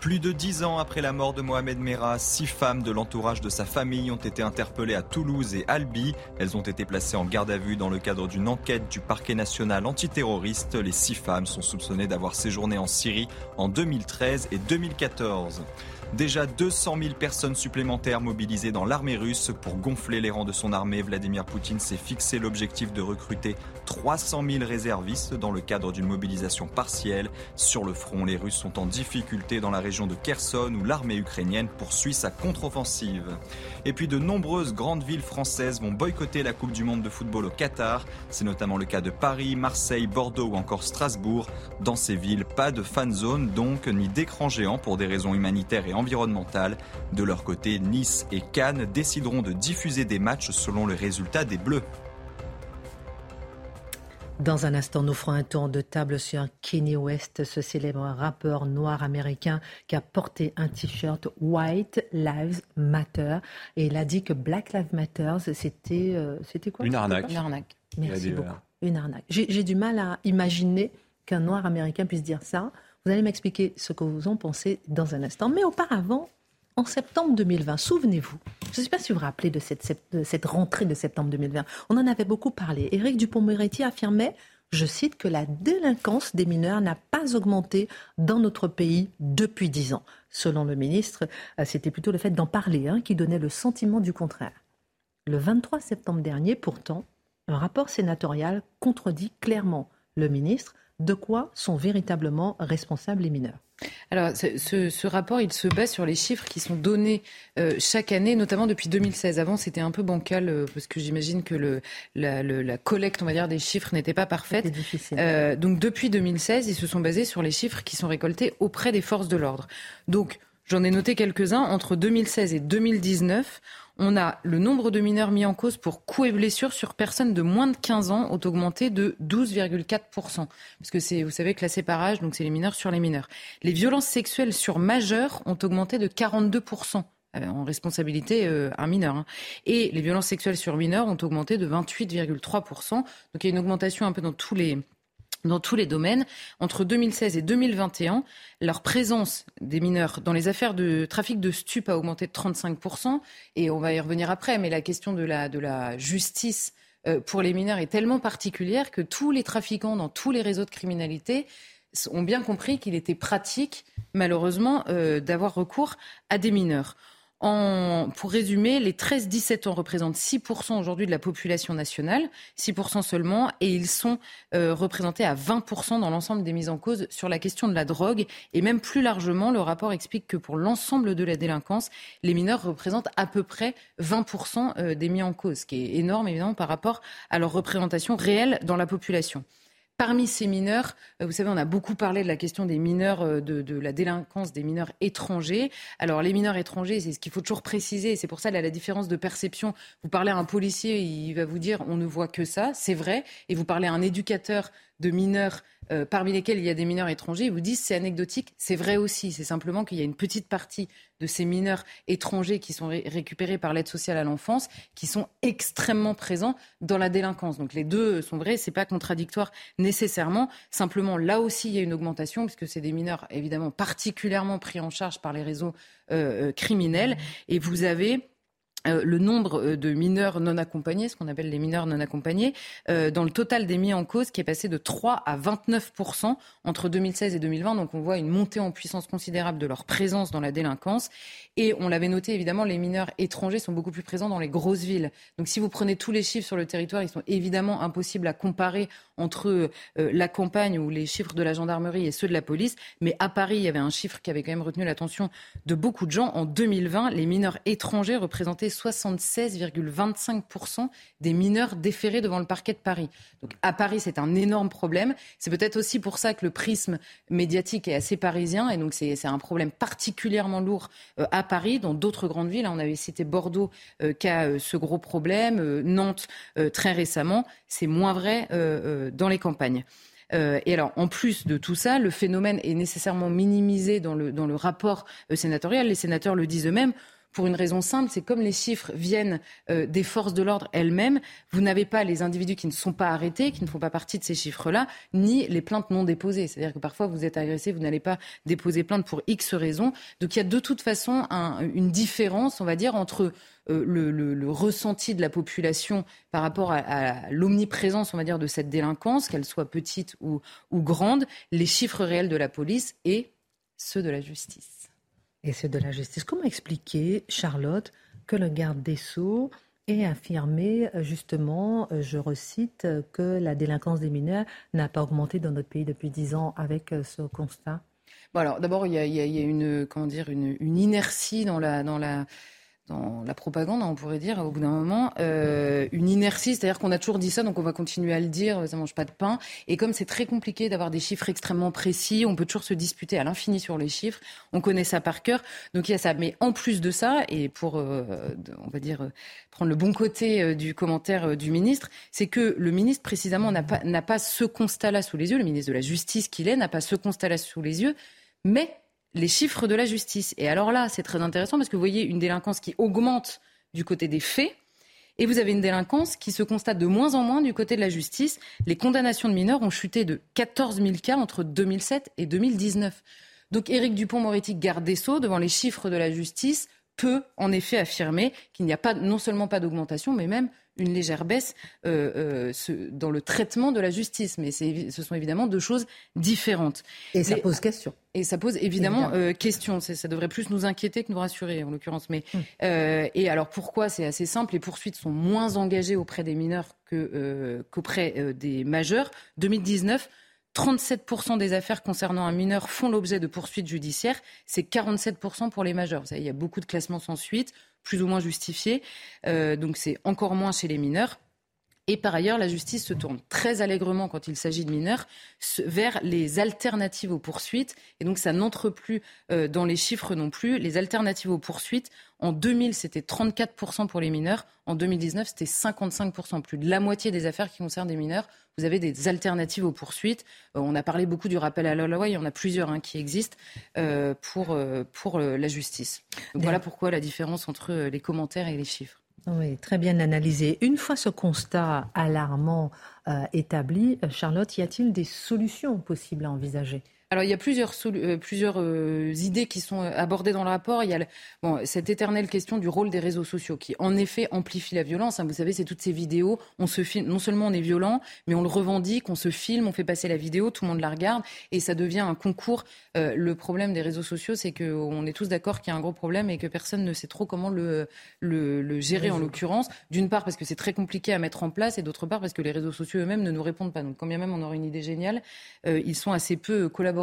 [SPEAKER 4] Plus de dix ans après la mort de Mohamed Merah, six femmes de l'entourage de sa famille ont été interpellées à Toulouse et Albi. Elles ont été placées en garde à vue dans le cadre d'une enquête du parquet national antiterroriste. Les six femmes sont soupçonnées d'avoir séjourné en Syrie en 2013 et 2014. Déjà 200 000 personnes supplémentaires mobilisées dans l'armée russe pour gonfler les rangs de son armée. Vladimir Poutine s'est fixé l'objectif de recruter 300 000 réservistes dans le cadre d'une mobilisation partielle. Sur le front, les Russes sont en difficulté dans la région de Kherson où l'armée ukrainienne poursuit sa contre-offensive. Et puis de nombreuses grandes villes françaises vont boycotter la Coupe du Monde de football au Qatar. C'est notamment le cas de Paris, Marseille, Bordeaux ou encore Strasbourg. Dans ces villes, pas de fan zone donc, ni d'écran géant pour des raisons humanitaires et environnementale. De leur côté, Nice et Cannes décideront de diffuser des matchs selon le résultat des Bleus.
[SPEAKER 2] Dans un instant, nous ferons un tour de table sur Kenny West, ce célèbre rappeur noir américain qui a porté un t-shirt White Lives Matter. Et il a dit que Black Lives Matter, c'était euh, c'était quoi?
[SPEAKER 6] Une arnaque.
[SPEAKER 2] Une arnaque. Merci beaucoup. Une arnaque. J'ai du mal à imaginer qu'un noir américain puisse dire ça. Vous allez m'expliquer ce que vous en pensez dans un instant. Mais auparavant, en septembre 2020, souvenez-vous, je ne sais pas si vous vous rappelez de cette, rentrée de septembre 2020, on en avait beaucoup parlé. Éric Dupont-Moretti affirmait, je cite, que la délinquance des mineurs n'a pas augmenté dans notre pays depuis dix ans. Selon le ministre, euh, c'était plutôt le fait d'en parler hein, qui donnait le sentiment du contraire. Le 23 septembre dernier, pourtant, un rapport sénatorial contredit clairement le ministre de quoi sont véritablement responsables les mineurs?
[SPEAKER 7] Alors, ce, rapport, il se base sur les chiffres qui sont donnés euh, chaque année, notamment depuis 2016. Avant, c'était un peu bancal euh, parce que j'imagine que le, la, collecte, on va dire, des chiffres n'était pas parfaite. Euh, donc, depuis 2016, ils se sont basés sur les chiffres qui sont récoltés auprès des forces de l'ordre. Donc, j'en ai noté quelques-uns. Entre 2016 et 2019, on a le nombre de mineurs mis en cause pour coups et blessures sur personnes de moins de 15 ans ont augmenté de 12,4%. Parce que c'est, vous savez, classé par âge, donc c'est les mineurs sur les mineurs. Les violences sexuelles sur majeurs ont augmenté de 42% euh, en responsabilité euh, un mineur. Hein. Et les violences sexuelles sur mineurs ont augmenté de 28,3%. Donc il y a une augmentation un peu dans tous les dans tous les domaines. Entre 2016 et 2021, leur présence des mineurs dans les affaires de trafic de stupes a augmenté de 35%. Et on va y revenir après, mais la question de la, justice euh, pour les mineurs est tellement particulière que tous les trafiquants dans tous les réseaux de criminalité ont bien compris qu'il était pratique, malheureusement, euh, d'avoir recours à des mineurs pour résumer, les 13-17 ans représentent 6% aujourd'hui de la population nationale, 6% seulement, et ils sont euh, représentés à 20% dans l'ensemble des mises en cause sur la question de la drogue. Et même plus largement, le rapport explique que pour l'ensemble de la délinquance, les mineurs représentent à peu près 20% euh, des mis en cause, ce qui est énorme évidemment par rapport à leur représentation réelle dans la population. Parmi ces mineurs, euh, vous savez, on a beaucoup parlé de la question des mineurs, euh, de, la délinquance des mineurs étrangers. Alors, les mineurs étrangers, c'est ce qu'il faut toujours préciser, et c'est pour ça là, la différence de perception. Vous parlez à un policier, il va vous dire on ne voit que ça, c'est vrai, et vous parlez à un éducateur de mineurs euh, parmi lesquels il y a des mineurs étrangers, ils vous disent c'est anecdotique, c'est vrai aussi. C'est simplement qu'il y a une petite partie de ces mineurs étrangers qui sont récupérés par l'aide sociale à l'enfance qui sont extrêmement présents dans la délinquance. Donc les deux sont vrais, c'est pas contradictoire nécessairement. Simplement là aussi il y a une augmentation puisque c'est des mineurs évidemment particulièrement pris en charge par les réseaux euh, euh, criminels et vous avez euh, le nombre euh, de mineurs non accompagnés, ce qu'on appelle les mineurs non accompagnés, euh, dans le total des mis en cause qui est passé de 3 à 29% entre 2016 et 2020. Donc on voit une montée en puissance considérable de leur présence dans la délinquance. Et on l'avait noté, évidemment, les mineurs étrangers sont beaucoup plus présents dans les grosses villes. Donc si vous prenez tous les chiffres sur le territoire, ils sont évidemment impossibles à comparer entre la campagne ou les chiffres de la gendarmerie et ceux de la police. Mais à Paris, il y avait un chiffre qui avait quand même retenu l'attention de beaucoup de gens. En 2020, les mineurs étrangers représentaient 76,25% des mineurs déférés devant le parquet de Paris. Donc à Paris, c'est un énorme problème. C'est peut-être aussi pour ça que le prisme médiatique est assez parisien. Et donc c'est un problème particulièrement lourd euh, à Paris. Dans d'autres grandes villes, on avait cité Bordeaux euh, qui a euh, ce gros problème, Nantes très récemment. C'est moins vrai dans les campagnes. et alors, en plus de tout ça, le phénomène est nécessairement minimisé dans le rapport sénatorial. Les sénateurs le disent eux-mêmes pour une raison simple, c'est comme les chiffres viennent euh, des forces de l'ordre elles-mêmes, vous n'avez pas les individus qui ne sont pas arrêtés, qui ne font pas partie de ces chiffres-là, ni les plaintes non déposées. C'est-à-dire que parfois vous êtes agressé, vous n'allez pas déposer plainte pour X raisons. Donc il y a de toute façon une différence, on va dire, entre euh, le, ressenti de la population par rapport à, l'omniprésence, on va dire, de cette délinquance, qu'elle soit petite ou grande, les chiffres réels de la police et ceux de la justice
[SPEAKER 2] et c'est de la justice. Comment expliquer, Charlotte, que le garde des Sceaux ait affirmé euh, justement, euh, je recite, que la délinquance des mineurs n'a pas augmenté dans notre pays depuis dix ans avec euh, ce constat?
[SPEAKER 7] D'abord il y, a, une comment dire une inertie dans la dans la dans la propagande, on pourrait dire, au bout d'un moment, euh, une inertie, c'est-à-dire qu'on a toujours dit ça, donc on va continuer à le dire, ça mange pas de pain. Et comme c'est très compliqué d'avoir des chiffres extrêmement précis, on peut toujours se disputer à l'infini sur les chiffres, on connaît ça par cœur, donc il y a ça. Mais en plus de ça, et pour, euh, on va dire, prendre le bon côté euh, du commentaire du ministre, c'est que le ministre, précisément, n'a pas, n'a pas ce constat-là sous les yeux, le ministre de la Justice qu'il est, n'a pas ce constat-là sous les yeux, mais les chiffres de la justice. Et alors là, c'est très intéressant parce que vous voyez une délinquance qui augmente du côté des faits. Et vous avez une délinquance qui se constate de moins en moins du côté de la justice. Les condamnations de mineurs ont chuté de 14 000 cas entre 2007 et 2019. Donc Éric Dupont-Moretti, garde des Sceaux, devant les chiffres de la justice, peut en effet affirmer qu'il n'y a pas non seulement pas d'augmentation, mais même une légère baisse euh, euh, dans le traitement de la justice. Mais ce sont évidemment deux choses différentes.
[SPEAKER 2] Et ça pose question.
[SPEAKER 7] Et ça pose évidemment, euh, question. Ça devrait plus nous inquiéter que nous rassurer, en l'occurrence. Mais hum. et alors pourquoi C'est assez simple? Les poursuites sont moins engagées auprès des mineurs qu'auprès des majeurs. 2019. 37% des affaires concernant un mineur font l'objet de poursuites judiciaires. C'est 47% pour les majeurs. Vous savez, il y a beaucoup de classements sans suite plus ou moins justifié. Euh, donc c'est encore moins chez les mineurs. Et par ailleurs, la justice se tourne très allègrement quand il s'agit de mineurs vers les alternatives aux poursuites. Et donc, ça n'entre plus euh, dans les chiffres non plus. Les alternatives aux poursuites, en 2000, c'était 34% pour les mineurs. En 2019, c'était 55%. Plus de la moitié des affaires qui concernent des mineurs, vous avez des alternatives aux poursuites. Euh, on a parlé beaucoup du rappel à la loi. Il y en a plusieurs hein, qui existent euh, pour, pour la justice. Voilà pourquoi la différence entre les commentaires et les chiffres.
[SPEAKER 2] Oui, très bien analysé. Une fois ce constat alarmant euh, établi, euh, Charlotte, y a-t-il des solutions possibles à envisager?
[SPEAKER 7] Alors il y a plusieurs, euh, plusieurs euh, idées qui sont euh, abordées dans le rapport. Il y a bon, cette éternelle question du rôle des réseaux sociaux qui en effet amplifie la violence. Hein. Vous savez, c'est toutes ces vidéos. On se filme, non seulement on est violent, mais on le revendique, on se filme, on fait passer la vidéo, tout le monde la regarde et ça devient un concours. le problème des réseaux sociaux, c'est qu'on est tous d'accord qu'il y a un gros problème et que personne ne sait trop comment le, le, le gérer en l'occurrence. D'une part parce que c'est très compliqué à mettre en place et d'autre part parce que les réseaux sociaux eux-mêmes ne nous répondent pas. Donc quand bien même on aurait une idée géniale, ils sont assez peu collaboratifs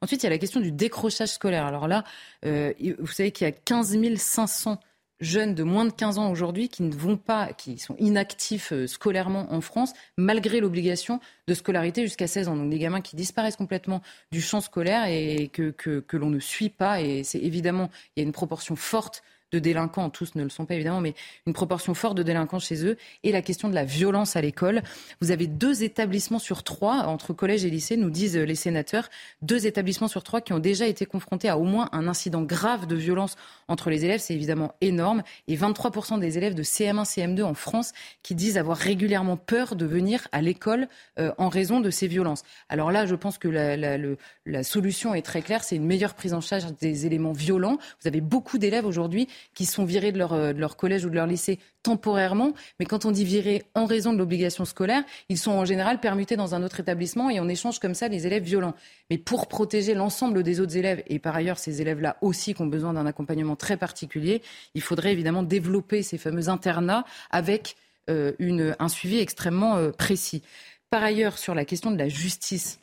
[SPEAKER 7] Ensuite, il y a la question du décrochage scolaire. Alors là, euh, vous savez qu'il y a 15 500 jeunes de moins de 15 ans aujourd'hui qui ne vont pas, qui sont inactifs euh, scolairement en France, malgré l'obligation de scolarité jusqu'à 16 ans. Donc des gamins qui disparaissent complètement du champ scolaire et que, que, que l'on ne suit pas. Et c'est évidemment, il y a une proportion forte de délinquants, tous ne le sont pas évidemment, mais une proportion forte de délinquants chez eux, et la question de la violence à l'école. Vous avez deux établissements sur trois, entre collège et lycée, nous disent les sénateurs, deux établissements sur trois qui ont déjà été confrontés à au moins un incident grave de violence entre les élèves. C'est évidemment énorme. Et 23% des élèves de CM1, CM2 en France qui disent avoir régulièrement peur de venir à l'école euh, en raison de ces violences. Alors là, je pense que la, la, la solution est très claire, c'est une meilleure prise en charge des éléments violents. Vous avez beaucoup d'élèves aujourd'hui qui sont virés de leur, euh, de leur collège ou de leur lycée temporairement, mais quand on dit virés en raison de l'obligation scolaire, ils sont en général permutés dans un autre établissement et on échange comme ça les élèves violents. Mais pour protéger l'ensemble des autres élèves, et par ailleurs ces élèves-là aussi qui ont besoin d'un accompagnement très particulier, il faudrait évidemment développer ces fameux internats avec euh, une, un suivi extrêmement euh, précis. Par ailleurs, sur la question de la justice,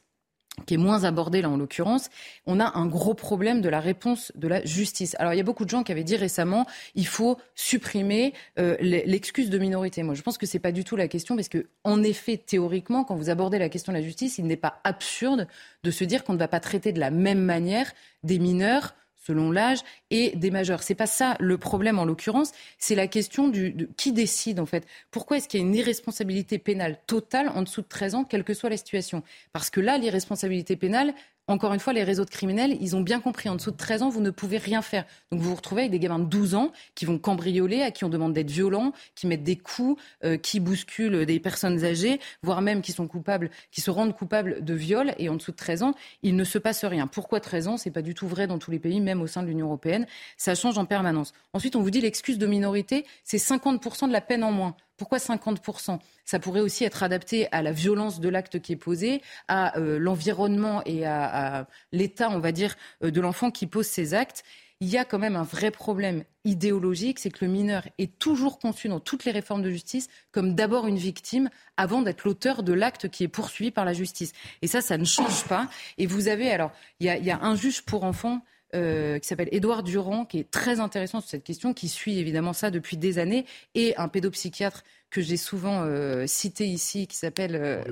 [SPEAKER 7] qui est moins abordé là en l'occurrence, on a un gros problème de la réponse de la justice. Alors il y a beaucoup de gens qui avaient dit récemment il faut supprimer euh, l'excuse de minorité. Moi je pense que c'est pas du tout la question parce que en effet théoriquement quand vous abordez la question de la justice, il n'est pas absurde de se dire qu'on ne va pas traiter de la même manière des mineurs selon l'âge, et des majeurs. C'est pas ça le problème en l'occurrence, c'est la question du, de qui décide en fait. Pourquoi est-ce qu'il y a une irresponsabilité pénale totale en dessous de 13 ans, quelle que soit la situation? Parce que là, l'irresponsabilité pénale, encore une fois, les réseaux de criminels, ils ont bien compris, en dessous de 13 ans, vous ne pouvez rien faire. Donc vous vous retrouvez avec des gamins de 12 ans qui vont cambrioler, à qui on demande d'être violents, qui mettent des coups, euh, qui bousculent des personnes âgées, voire même qui sont coupables, qui se rendent coupables de viol. Et en dessous de 13 ans, il ne se passe rien. Pourquoi 13 ans? C'est pas du tout vrai dans tous les pays, même au sein de l'Union européenne. Ça change en permanence. Ensuite, on vous dit l'excuse de minorité, c'est 50% de la peine en moins. Pourquoi 50% Ça pourrait aussi être adapté à la violence de l'acte qui est posé, à euh, l'environnement et à, l'état, on va dire, euh, de l'enfant qui pose ces actes. Il y a quand même un vrai problème idéologique, c'est que le mineur est toujours conçu dans toutes les réformes de justice comme d'abord une victime avant d'être l'auteur de l'acte qui est poursuivi par la justice. Et ça, ça ne change pas. Et vous avez, alors, il y a, il y a un juge pour enfants euh, qui s'appelle Édouard Durand, qui est très intéressant sur cette question, qui suit évidemment ça depuis des années, et un pédopsychiatre que j'ai souvent euh, cité ici, qui s'appelle euh,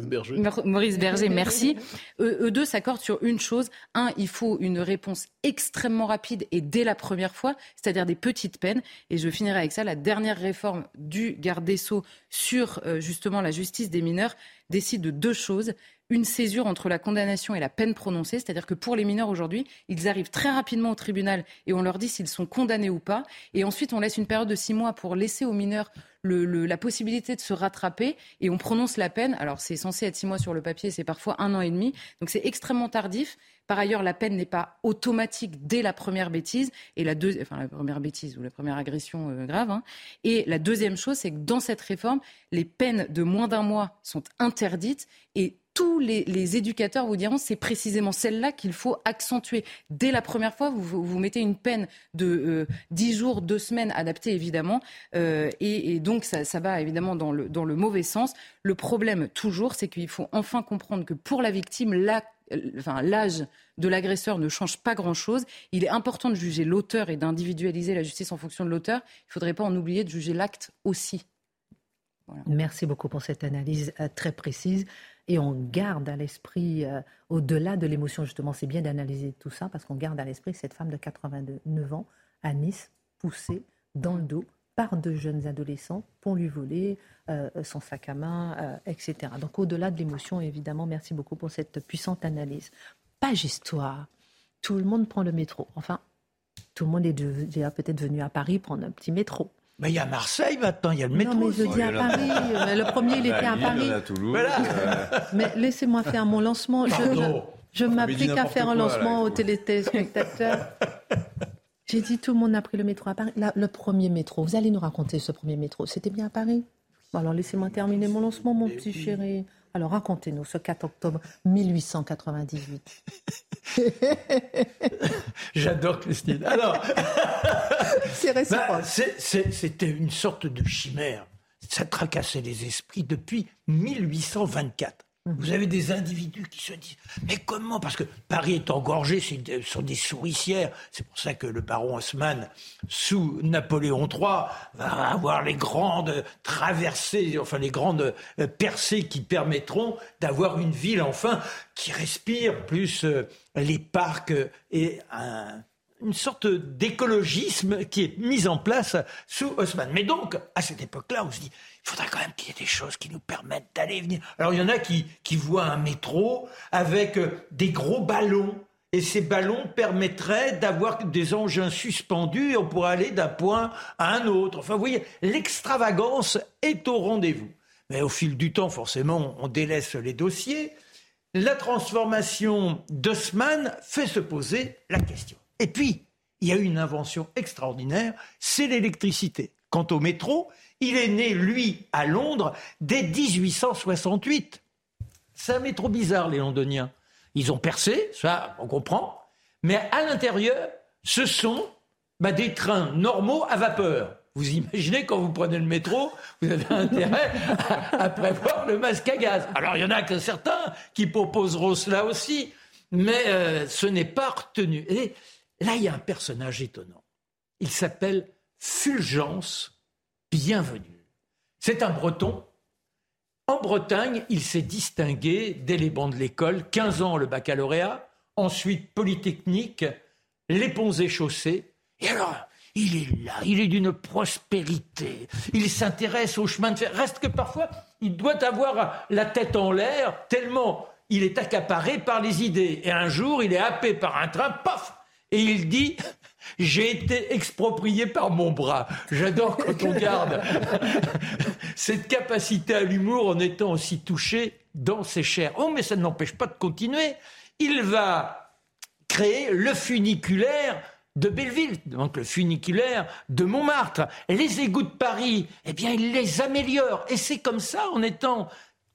[SPEAKER 7] Maurice Berger. merci. eux, deux s'accordent sur une chose. Un, il faut une réponse extrêmement rapide et dès la première fois, c'est-à-dire des petites peines. Et je finirai avec ça. La dernière réforme du garde des Sceaux sur justement la justice des mineurs décide de deux choses une césure entre la condamnation et la peine prononcée, c'est-à-dire que pour les mineurs aujourd'hui, ils arrivent très rapidement au tribunal et on leur dit s'ils sont condamnés ou pas, et ensuite on laisse une période de six mois pour laisser aux mineurs la possibilité de se rattraper et on prononce la peine. Alors c'est censé être six mois sur le papier, c'est parfois un an et demi, donc c'est extrêmement tardif. Par ailleurs, la peine n'est pas automatique dès la première bêtise et la la première bêtise ou la première agression euh, grave. Hein. Et la deuxième chose, c'est que dans cette réforme, les peines de moins d'un mois sont interdites et tous les, éducateurs vous diront c'est précisément celle-là qu'il faut accentuer. Dès la première fois, vous, mettez une peine de euh, 10 jours, 2 semaines, adaptée évidemment, euh, et, donc ça, va évidemment dans le, mauvais sens. Le problème toujours, c'est qu'il faut enfin comprendre que pour la victime, l'âge enfin, de l'agresseur ne change pas grand-chose. Il est important de juger l'auteur et d'individualiser la justice en fonction de l'auteur. Il ne faudrait pas en oublier de juger l'acte aussi.
[SPEAKER 2] Merci beaucoup pour cette analyse euh, très précise et on garde à l'esprit, euh, au-delà de l'émotion, justement, c'est bien d'analyser tout ça, parce qu'on garde à l'esprit cette femme de 89 ans à Nice, poussée dans le dos par deux jeunes adolescents pour lui voler euh, son sac à main, euh, etc. Donc au-delà de l'émotion, évidemment, merci beaucoup pour cette puissante analyse. Page histoire. Tout le monde prend le métro. Enfin, tout le monde est déjà peut-être venu à Paris prendre un petit métro.
[SPEAKER 5] Mais il y a Marseille maintenant, il y a le métro.
[SPEAKER 2] Non, mais je dis à Paris. Le premier, il était à Paris. Mais laissez-moi faire mon lancement. Je, m'applique à faire un lancement aux téléspectateurs. J'ai dit tout le monde a pris le métro à Paris. le premier métro, vous allez nous raconter ce premier métro. C'était bien à Paris? Alors laissez-moi terminer mon lancement, mon petit chéri. Alors racontez-nous ce 4 octobre 1898.
[SPEAKER 5] J'adore Christine. Alors, bah, c'était une sorte de chimère. Ça tracassait les esprits depuis 1824. Vous avez des individus qui se disent mais comment? Parce que Paris est engorgé, ce sont des souricières. C'est pour ça que le baron Haussmann, sous Napoléon III, va avoir les grandes traversées, enfin les grandes euh, percées qui permettront d'avoir une ville enfin qui respire, plus euh, les parcs et un, une sorte d'écologisme qui est mise en place sous Haussmann. Mais donc, à cette époque-là, on se dit, il faudra quand même qu'il y ait des choses qui nous permettent d'aller et venir. Alors, il y en a qui, qui voient un métro avec euh, des gros ballons. Et ces ballons permettraient d'avoir des engins suspendus et on pourrait aller d'un point à un autre. Enfin, vous voyez, l'extravagance est au rendez-vous. Mais au fil du temps, forcément, on délaisse les dossiers. La transformation d'Haussmann fait se poser la question. Et puis, il y a eu une invention extraordinaire, c'est l'électricité. Quant au métro, il est né, lui, à Londres dès 1868. C'est un métro bizarre, les Londoniens. Ils ont percé, ça, on comprend. Mais à l'intérieur, ce sont bah, des trains normaux à vapeur. Vous imaginez, quand vous prenez le métro, vous avez intérêt à, prévoir le masque à gaz. Alors, il y en a que certains qui proposeront cela aussi, mais euh, ce n'est pas retenu. Et là, il y a un personnage étonnant. Il s'appelle Fulgence Bienvenue. C'est un breton. En Bretagne, il s'est distingué dès les bancs de l'école, 15 ans le baccalauréat, ensuite Polytechnique, les ponts et chaussées. Et alors, il est là, il est d'une prospérité, il s'intéresse au chemin de fer. Reste que parfois, il doit avoir la tête en l'air, tellement il est accaparé par les idées. Et un jour, il est happé par un train, paf Et il dit j'ai été exproprié par mon bras. J'adore quand on garde cette capacité à l'humour en étant aussi touché dans ses chairs. Oh, mais ça ne l'empêche pas de continuer. Il va créer le funiculaire de Belleville, donc le funiculaire de Montmartre. Les égouts de Paris, eh bien, il les améliore. Et c'est comme ça, en étant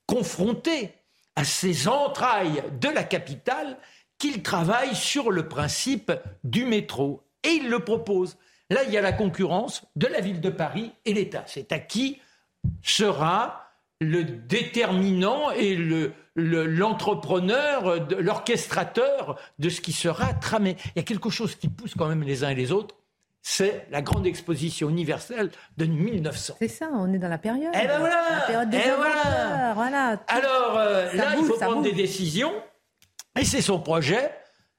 [SPEAKER 5] confronté à ces entrailles de la capitale, qu'il travaille sur le principe du métro. Et il le propose. Là, il y a la concurrence de la ville de Paris et l'État. C'est à qui sera le déterminant et le, l'entrepreneur, l'orchestrateur de ce qui sera tramé. Il y a quelque chose qui pousse quand même les uns et les autres, c'est la grande exposition universelle de 1900.
[SPEAKER 2] C'est ça, on est dans la période.
[SPEAKER 5] Et eh ben voilà,
[SPEAKER 2] la période des
[SPEAKER 5] et eh voilà.
[SPEAKER 2] voilà
[SPEAKER 5] Alors euh, là, il faut prendre des décisions, et c'est son projet,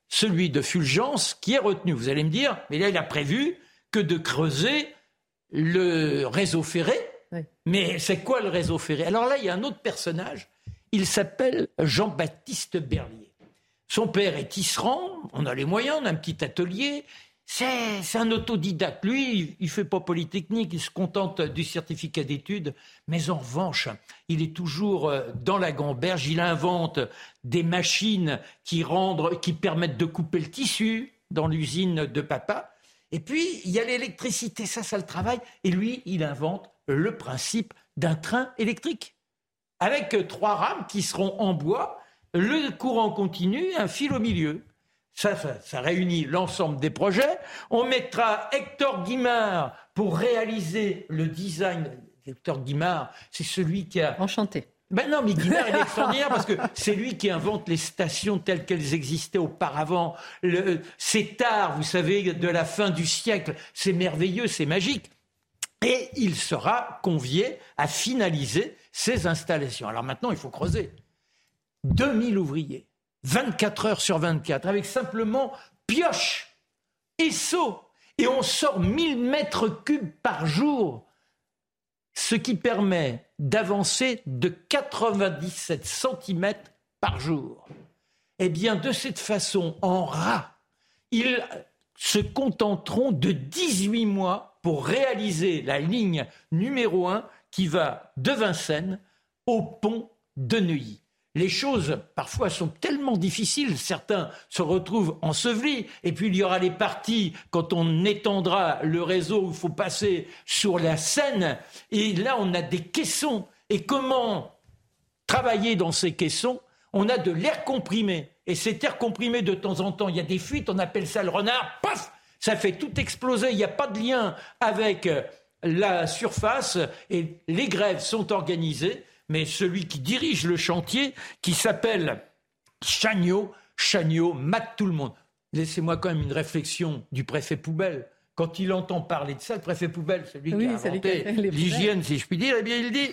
[SPEAKER 5] celui de Fulgence, qui est retenu. Vous allez me dire, mais là, il a prévu que de creuser le réseau ferré. Mais c'est quoi le réseau ferré? Alors là, il y a un autre personnage il s'appelle Jean-Baptiste Berlier. Son père est tisserand, on a les moyens, on a un petit atelier. C'est un autodidacte. Lui, il ne fait pas polytechnique, il se contente du certificat d'études. Mais en revanche, il est toujours euh, dans la gamberge. Il invente des machines qui, rendent, qui permettent de couper le tissu dans l'usine de papa. Et puis, il y a l'électricité, ça, ça le travaille. Et lui, il invente le principe d'un train électrique avec trois rames qui seront en bois, le courant continu, un fil au milieu. Ça, ça, réunit l'ensemble des projets. On mettra Hector Guimard pour réaliser le design. Hector Guimard, c'est celui qui a...
[SPEAKER 2] Enchanté.
[SPEAKER 5] Ben non, mais Guimard, est extraordinaire parce que c'est lui qui invente les stations telles qu'elles existaient auparavant. Le, ces tard, vous savez, de la fin du siècle, c'est merveilleux, c'est magique. Et il sera convié à finaliser ces installations. Alors maintenant, il faut creuser. 2000 ouvriers, 24 heures sur 24, avec simplement pioche et seau. Et on sort 1000 mètres cubes par jour, ce qui permet d'avancer de 97 cm par jour. Eh bien, de cette façon, en rat, ils se contenteront de 18 mois pour réaliser la ligne numéro 1 qui va de Vincennes au pont de Neuilly. Les choses, parfois, sont tellement difficiles, certains se retrouvent ensevelis, et puis il y aura les parties, quand on étendra le réseau, il faut passer sur la Seine, et là, on a des caissons. Et comment travailler dans ces caissons? On a de l'air comprimé. Et cet air comprimé, de temps en temps, il y a des fuites, on appelle ça le renard, paf! Ça fait tout exploser, il n'y a pas de lien avec la surface. Et les grèves sont organisées, mais celui qui dirige le chantier, qui s'appelle Chagnot, Chagnot mate tout le monde. Laissez-moi quand même une réflexion du préfet poubelle. Quand il entend parler de ça, le préfet poubelle, celui qui a inventé l'hygiène, si je puis dire, eh bien il dit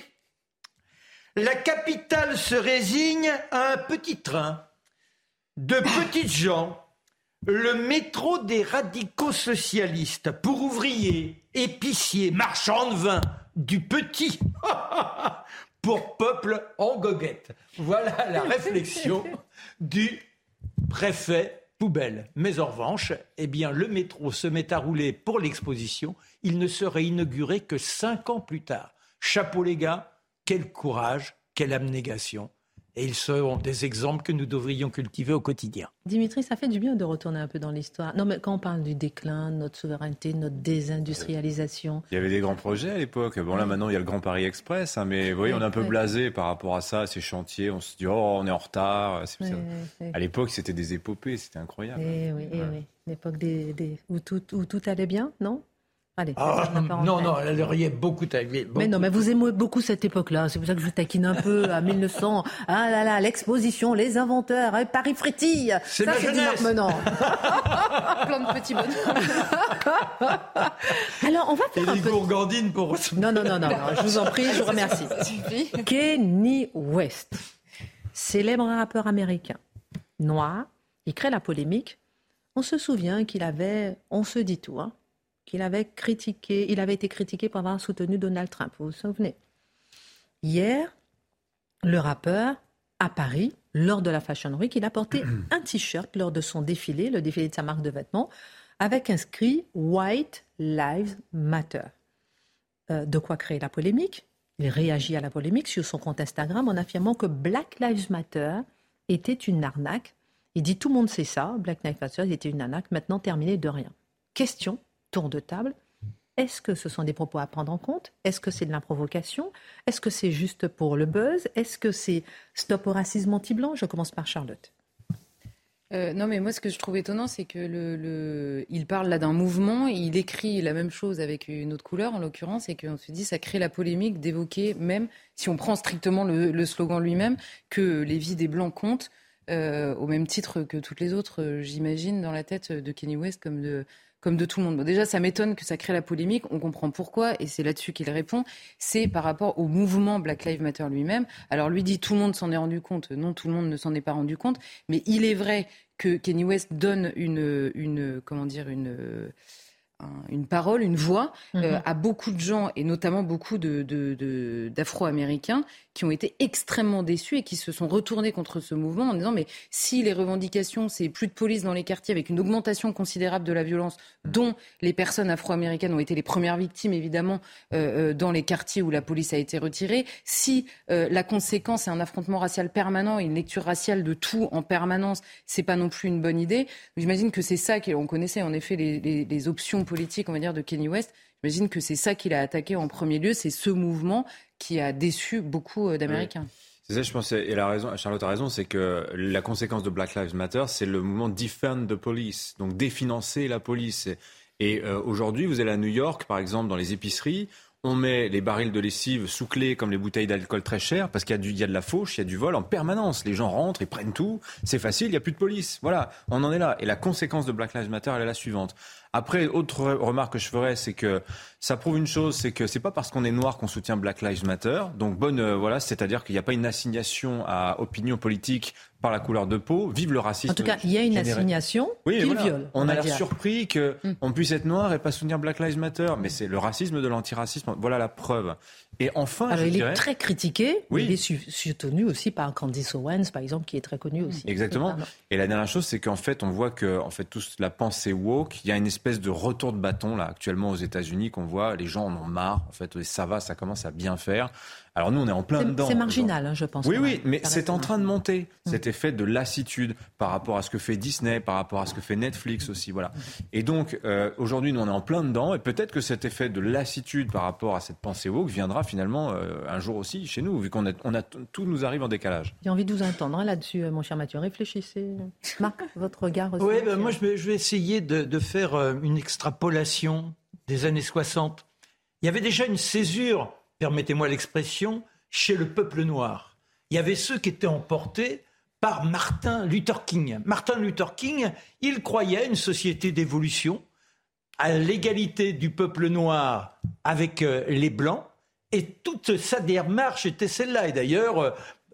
[SPEAKER 5] La capitale se résigne à un petit train de petites gens Le métro des radicaux socialistes pour ouvriers, épiciers, marchands de vin, du petit pour peuple en goguette. Voilà la réflexion du préfet poubelle. Mais en revanche, eh bien, le métro se met à rouler pour l'exposition. Il ne serait inauguré que cinq ans plus tard. Chapeau les gars, quel courage, quelle abnégation. Et ils seront des exemples que nous devrions cultiver au quotidien.
[SPEAKER 2] Dimitri, ça fait du bien de retourner un peu dans l'histoire. Non, mais quand on parle du déclin de notre souveraineté, de notre désindustrialisation.
[SPEAKER 6] Il y avait des grands projets à l'époque. Bon, là, maintenant, il y a le Grand Paris Express. Hein, mais vous voyez, on est un peu blasé par rapport à ça, ces chantiers. On se dit, oh, on est en retard. à l'époque, c'était des épopées. C'était incroyable.
[SPEAKER 2] Eh oui, eh oui. L'époque des, où, tout, où tout allait bien, non?
[SPEAKER 5] Allez, ah, non, non, elle riait beaucoup, beaucoup.
[SPEAKER 2] Mais non, mais vous aimez beaucoup cette époque-là. C'est pour ça que je vous taquine un peu à 1900. Ah là là, l'exposition, les inventeurs, hein, Paris frétille.
[SPEAKER 5] C'est ma jeunesse.
[SPEAKER 7] Plein de petits bonhommes.
[SPEAKER 2] Alors, on va faire
[SPEAKER 5] Et
[SPEAKER 2] un
[SPEAKER 5] peu... gourgandines pour...
[SPEAKER 2] Non, non, non, non, je vous en prie, je vous remercie. Kenny West, célèbre rappeur américain, noir, il crée la polémique. On se souvient qu'il avait, on se dit tout, hein, qu'il avait il avait été critiqué pour avoir soutenu Donald Trump, vous vous souvenez Hier, le rappeur, à Paris, lors de la Fashion Week, il a porté un t-shirt lors de son défilé, le défilé de sa marque de vêtements, avec inscrit White Lives Matter. Euh, de quoi créer la polémique Il réagit à la polémique sur son compte Instagram en affirmant que Black Lives Matter était une arnaque. Il dit tout le monde sait ça, Black Lives Matter était une arnaque, maintenant terminé de rien. Question tour de table. Est-ce que ce sont des propos à prendre en compte? Est-ce que c'est de l'improvocation? Est-ce que c'est juste pour le buzz? Est-ce que c'est stop au racisme anti-blanc? Je commence par Charlotte.
[SPEAKER 7] Euh, non, mais moi, ce que je trouve étonnant, c'est que le, il parle là d'un mouvement, il écrit la même chose avec une autre couleur, en l'occurrence, et qu'on se dit, ça crée la polémique d'évoquer, même si on prend strictement le, slogan lui-même, que les vies des Blancs comptent, euh, au même titre que toutes les autres, euh, j'imagine, dans la tête de Kenny West, comme de, comme de tout le monde. déjà, ça m'étonne que ça crée la polémique. On comprend pourquoi, et c'est là-dessus qu'il répond. C'est par rapport au mouvement Black Lives Matter lui-même. Alors, lui dit tout le monde s'en est rendu compte. Non, tout le monde ne s'en est pas rendu compte. Mais il est vrai que Kenny West donne une, une comment dire, une une parole, une voix euh, mhm. à beaucoup de gens, et notamment beaucoup d'Afro-Américains, de, qui ont été extrêmement déçus et qui se sont retournés contre ce mouvement en disant mais si les revendications, c'est plus de police dans les quartiers avec une augmentation considérable de la violence, dont les personnes afro-américaines ont été les premières victimes, évidemment, euh, euh, dans les quartiers où la police a été retirée, si la conséquence est un affrontement racial permanent et une lecture raciale de tout en permanence, c'est pas non plus une bonne idée. J'imagine que c'est ça qu'on connaissait en effet les, les, les options politique, on va dire, de Kenny West. J'imagine que c'est ça qu'il a attaqué en premier lieu, c'est ce mouvement qui a déçu beaucoup euh, d'Américains.
[SPEAKER 6] C'est ça, je pense, et la raison, Charlotte a raison, c'est que la conséquence de Black Lives Matter, c'est le mouvement Defend the Police, donc définancer la police. Et, euh, aujourd'hui, vous allez à New York, par exemple, dans les épiceries, on met les barils de lessive sous clé comme les bouteilles d'alcool très chères parce qu'il y, y, a de la fauche, il y a du vol en permanence. Les gens rentrent, ils prennent tout, c'est facile, il n'y a plus de police. Voilà, on en est là. Et la conséquence de Black Lives Matter, elle est la suivante. Après, autre remarque que je ferais, c'est que ça prouve une chose, c'est que c'est pas parce qu'on est noir qu'on soutient Black Lives Matter. Donc bonne, euh, voilà, c'est-à-dire qu'il n'y a pas une assignation à opinion politique par la couleur de peau. Vive le racisme.
[SPEAKER 2] En tout cas, il y a une assignation oui, qui viole.
[SPEAKER 6] On, a l'air surpris qu'on hmm. puisse être noir et pas soutenir Black Lives Matter, mais c'est le racisme de l'antiracisme. Voilà la preuve. Et enfin,
[SPEAKER 2] Alors,
[SPEAKER 6] il
[SPEAKER 2] est très critiqué, oui. il est soutenu aussi par Candice Owens, par exemple, qui est très connu aussi.
[SPEAKER 6] Exactement. Et la dernière chose, c'est qu'en fait, on voit que, en fait, toute la pensée woke, il y a une espèce de retour de bâton là actuellement aux États-Unis qu'on voit. Les gens en ont marre. En fait, ça va, ça commence à bien faire. Alors nous, on est en plein dedans.
[SPEAKER 2] C'est marginal, hein, je pense.
[SPEAKER 6] Oui, oui, mais c'est en train de monter. Mm. Cet effet de lassitude par rapport à ce que fait Disney, par rapport à ce que fait Netflix aussi, voilà. Et donc euh, aujourd'hui, nous, on est en plein dedans, et peut-être que cet effet de lassitude par rapport à cette pensée woke viendra finalement euh, un jour aussi chez nous, vu qu'on a, on a tout nous arrive en décalage.
[SPEAKER 2] J'ai envie de vous entendre hein, là-dessus, euh, mon cher Mathieu. Réfléchissez, Marc, votre regard. Aussi,
[SPEAKER 5] oui, ben, moi, je vais, je vais, essayer de, de faire une extrapolation des années 60. Il y avait déjà une césure permettez-moi l'expression, chez le peuple noir. Il y avait ceux qui étaient emportés par Martin Luther King. Martin Luther King, il croyait à une société d'évolution, à l'égalité du peuple noir avec euh, les blancs, et toute sa démarche était celle-là. Et d'ailleurs, euh,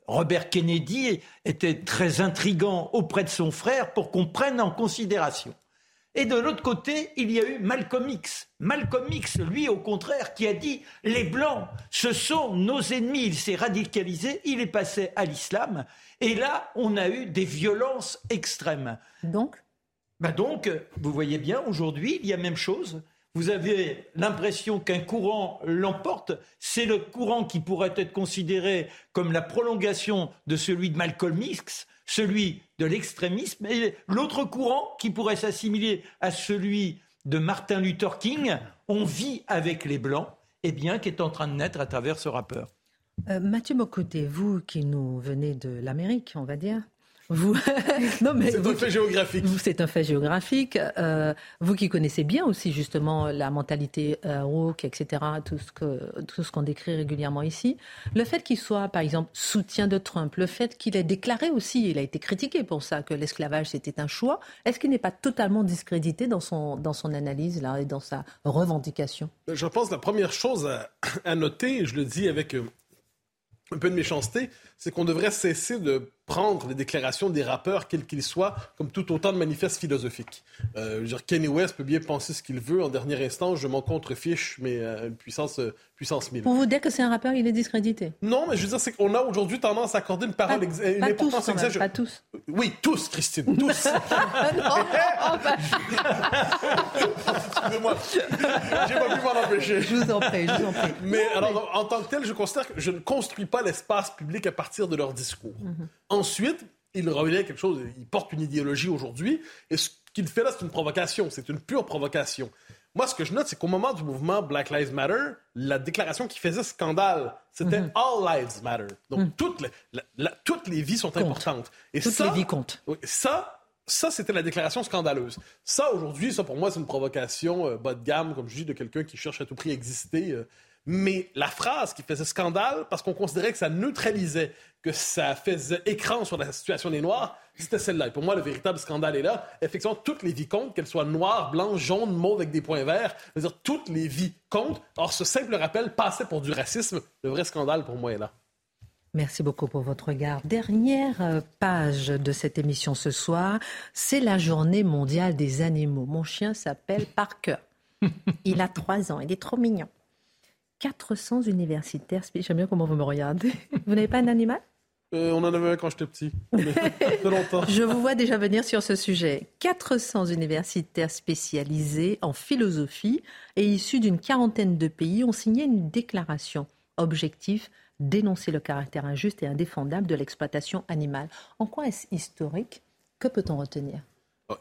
[SPEAKER 5] Robert Kennedy était très intrigant auprès de son frère pour qu'on prenne en considération. Et de l'autre côté, il y a eu Malcolm X. Malcolm X, lui, au contraire, qui a dit les Blancs, ce sont nos ennemis. Il s'est radicalisé, il est passé à l'islam. Et là, on a eu des violences extrêmes.
[SPEAKER 2] Donc?
[SPEAKER 5] Ben Donc, vous voyez bien, aujourd'hui, il y a même chose vous avez l'impression qu'un courant l'emporte, c'est le courant qui pourrait être considéré comme la prolongation de celui de Malcolm X, celui de l'extrémisme, et l'autre courant qui pourrait s'assimiler à celui de Martin Luther King, on vit avec les Blancs, eh bien, qui est en train de naître à travers ce rappeur.
[SPEAKER 2] Euh, Mathieu Mocoté, vous qui nous venez de l'Amérique, on va dire, vous,
[SPEAKER 3] non mais c'est un fait géographique.
[SPEAKER 2] C'est un fait géographique. Euh, vous qui connaissez bien aussi justement la mentalité euh, woke, etc. Tout ce que tout ce qu'on décrit régulièrement ici. Le fait qu'il soit, par exemple, soutien de Trump, le fait qu'il ait déclaré aussi, il a été critiqué pour ça, que l'esclavage c'était un choix. Est-ce qu'il n'est pas totalement discrédité dans son dans son analyse là et dans sa revendication?
[SPEAKER 3] Je pense que la première chose à, à noter, je le dis avec euh, un peu de méchanceté, c'est qu'on devrait cesser de prendre les déclarations des rappeurs, quels qu'ils soient, comme tout autant de manifestes philosophiques. Euh, je veux dire, Kenny West peut bien penser ce qu'il veut. En dernier instant, je m'en contrefiche, mais euh, puissance, euh, puissance 1000.
[SPEAKER 2] Pour vous dire que c'est un rappeur, il est discrédité
[SPEAKER 3] Non, mais je veux dire, c'est qu'on a aujourd'hui tendance à accorder une parole,
[SPEAKER 2] pas, une importance exagérée. Pas tous.
[SPEAKER 3] Oui, tous, Christine, tous. Excusez-moi, j'ai pas pu m'en empêcher.
[SPEAKER 2] Je vous en prie, je vous en prie.
[SPEAKER 3] Mais alors, en tant que tel, je considère que je ne construis pas l'espace public à partir de leur discours. Mhm. Ensuite, il revient quelque chose, il porte une idéologie aujourd'hui, et ce qu'il fait là, c'est une provocation, c'est une pure provocation. Moi, ce que je note, c'est qu'au moment du mouvement Black Lives Matter, la déclaration qui faisait scandale, c'était mhm. All Lives Matter. Donc, mhm. toutes, les, toutes les vies sont importantes.
[SPEAKER 2] Et toutes les vies comptent.
[SPEAKER 3] Ça, ça, c'était la déclaration scandaleuse. Ça, aujourd'hui, ça, pour moi, c'est une provocation euh, bas de gamme, comme je dis, de quelqu'un qui cherche à tout prix à exister. Euh, mais la phrase qui faisait scandale, parce qu'on considérait que ça neutralisait, que ça faisait écran sur la situation des Noirs, c'était celle-là. Et pour moi, le véritable scandale est là. Effectivement, toutes les vies comptent, qu'elles soient noires, blanches, jaunes, mauves avec des points verts. dire toutes les vies comptent. Or, ce simple rappel passait pour du racisme. Le vrai scandale, pour moi, est là.
[SPEAKER 2] Merci beaucoup pour votre regard. Dernière euh, page de cette émission ce soir, c'est la journée mondiale des animaux. Mon chien s'appelle Parker. Il a trois ans, il est trop mignon. 400 universitaires. J'aime bien comment vous me regardez. Vous n'avez pas un animal?
[SPEAKER 3] Euh, on en avait un quand j'étais petit. longtemps.
[SPEAKER 2] Je vous vois déjà venir sur ce sujet. 400 universitaires spécialisés en philosophie et issus d'une quarantaine de pays ont signé une déclaration. Objectif dénoncer le caractère injuste et indéfendable de l'exploitation animale. En quoi est-ce historique? Que peut-on retenir?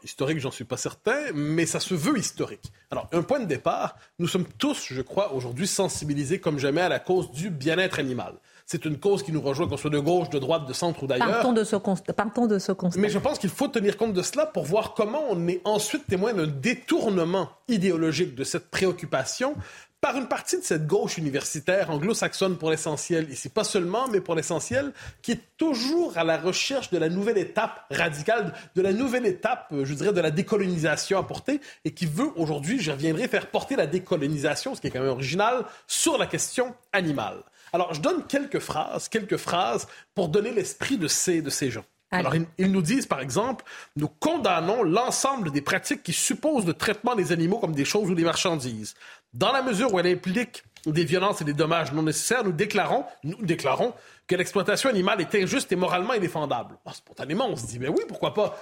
[SPEAKER 3] Historique, j'en suis pas certain, mais ça se veut historique. Alors, un point de départ, nous sommes tous, je crois, aujourd'hui sensibilisés comme jamais à la cause du bien-être animal. C'est une cause qui nous rejoint, qu'on soit de gauche, de droite, de centre ou d'ailleurs.
[SPEAKER 2] Partons de ce, constat. Partons de ce constat.
[SPEAKER 3] Mais je pense qu'il faut tenir compte de cela pour voir comment on est ensuite témoin d'un détournement idéologique de cette préoccupation par une partie de cette gauche universitaire anglo-saxonne pour l'essentiel, ici pas seulement, mais pour l'essentiel, qui est toujours à la recherche de la nouvelle étape radicale, de la nouvelle étape, euh, je dirais, de la décolonisation à porter, et qui veut aujourd'hui, je reviendrai, faire porter la décolonisation, ce qui est quand même original, sur la question animale. Alors, je donne quelques phrases, quelques phrases pour donner l'esprit de ces, de ces gens. Alors, ils, nous disent, par exemple, nous condamnons l'ensemble des pratiques qui supposent le traitement des animaux comme des choses ou des marchandises. Dans la mesure où elle implique des violences et des dommages non nécessaires, nous déclarons, nous déclarons que l'exploitation animale est injuste et moralement indéfendable. Ah, spontanément, on se dit, mais oui, pourquoi pas,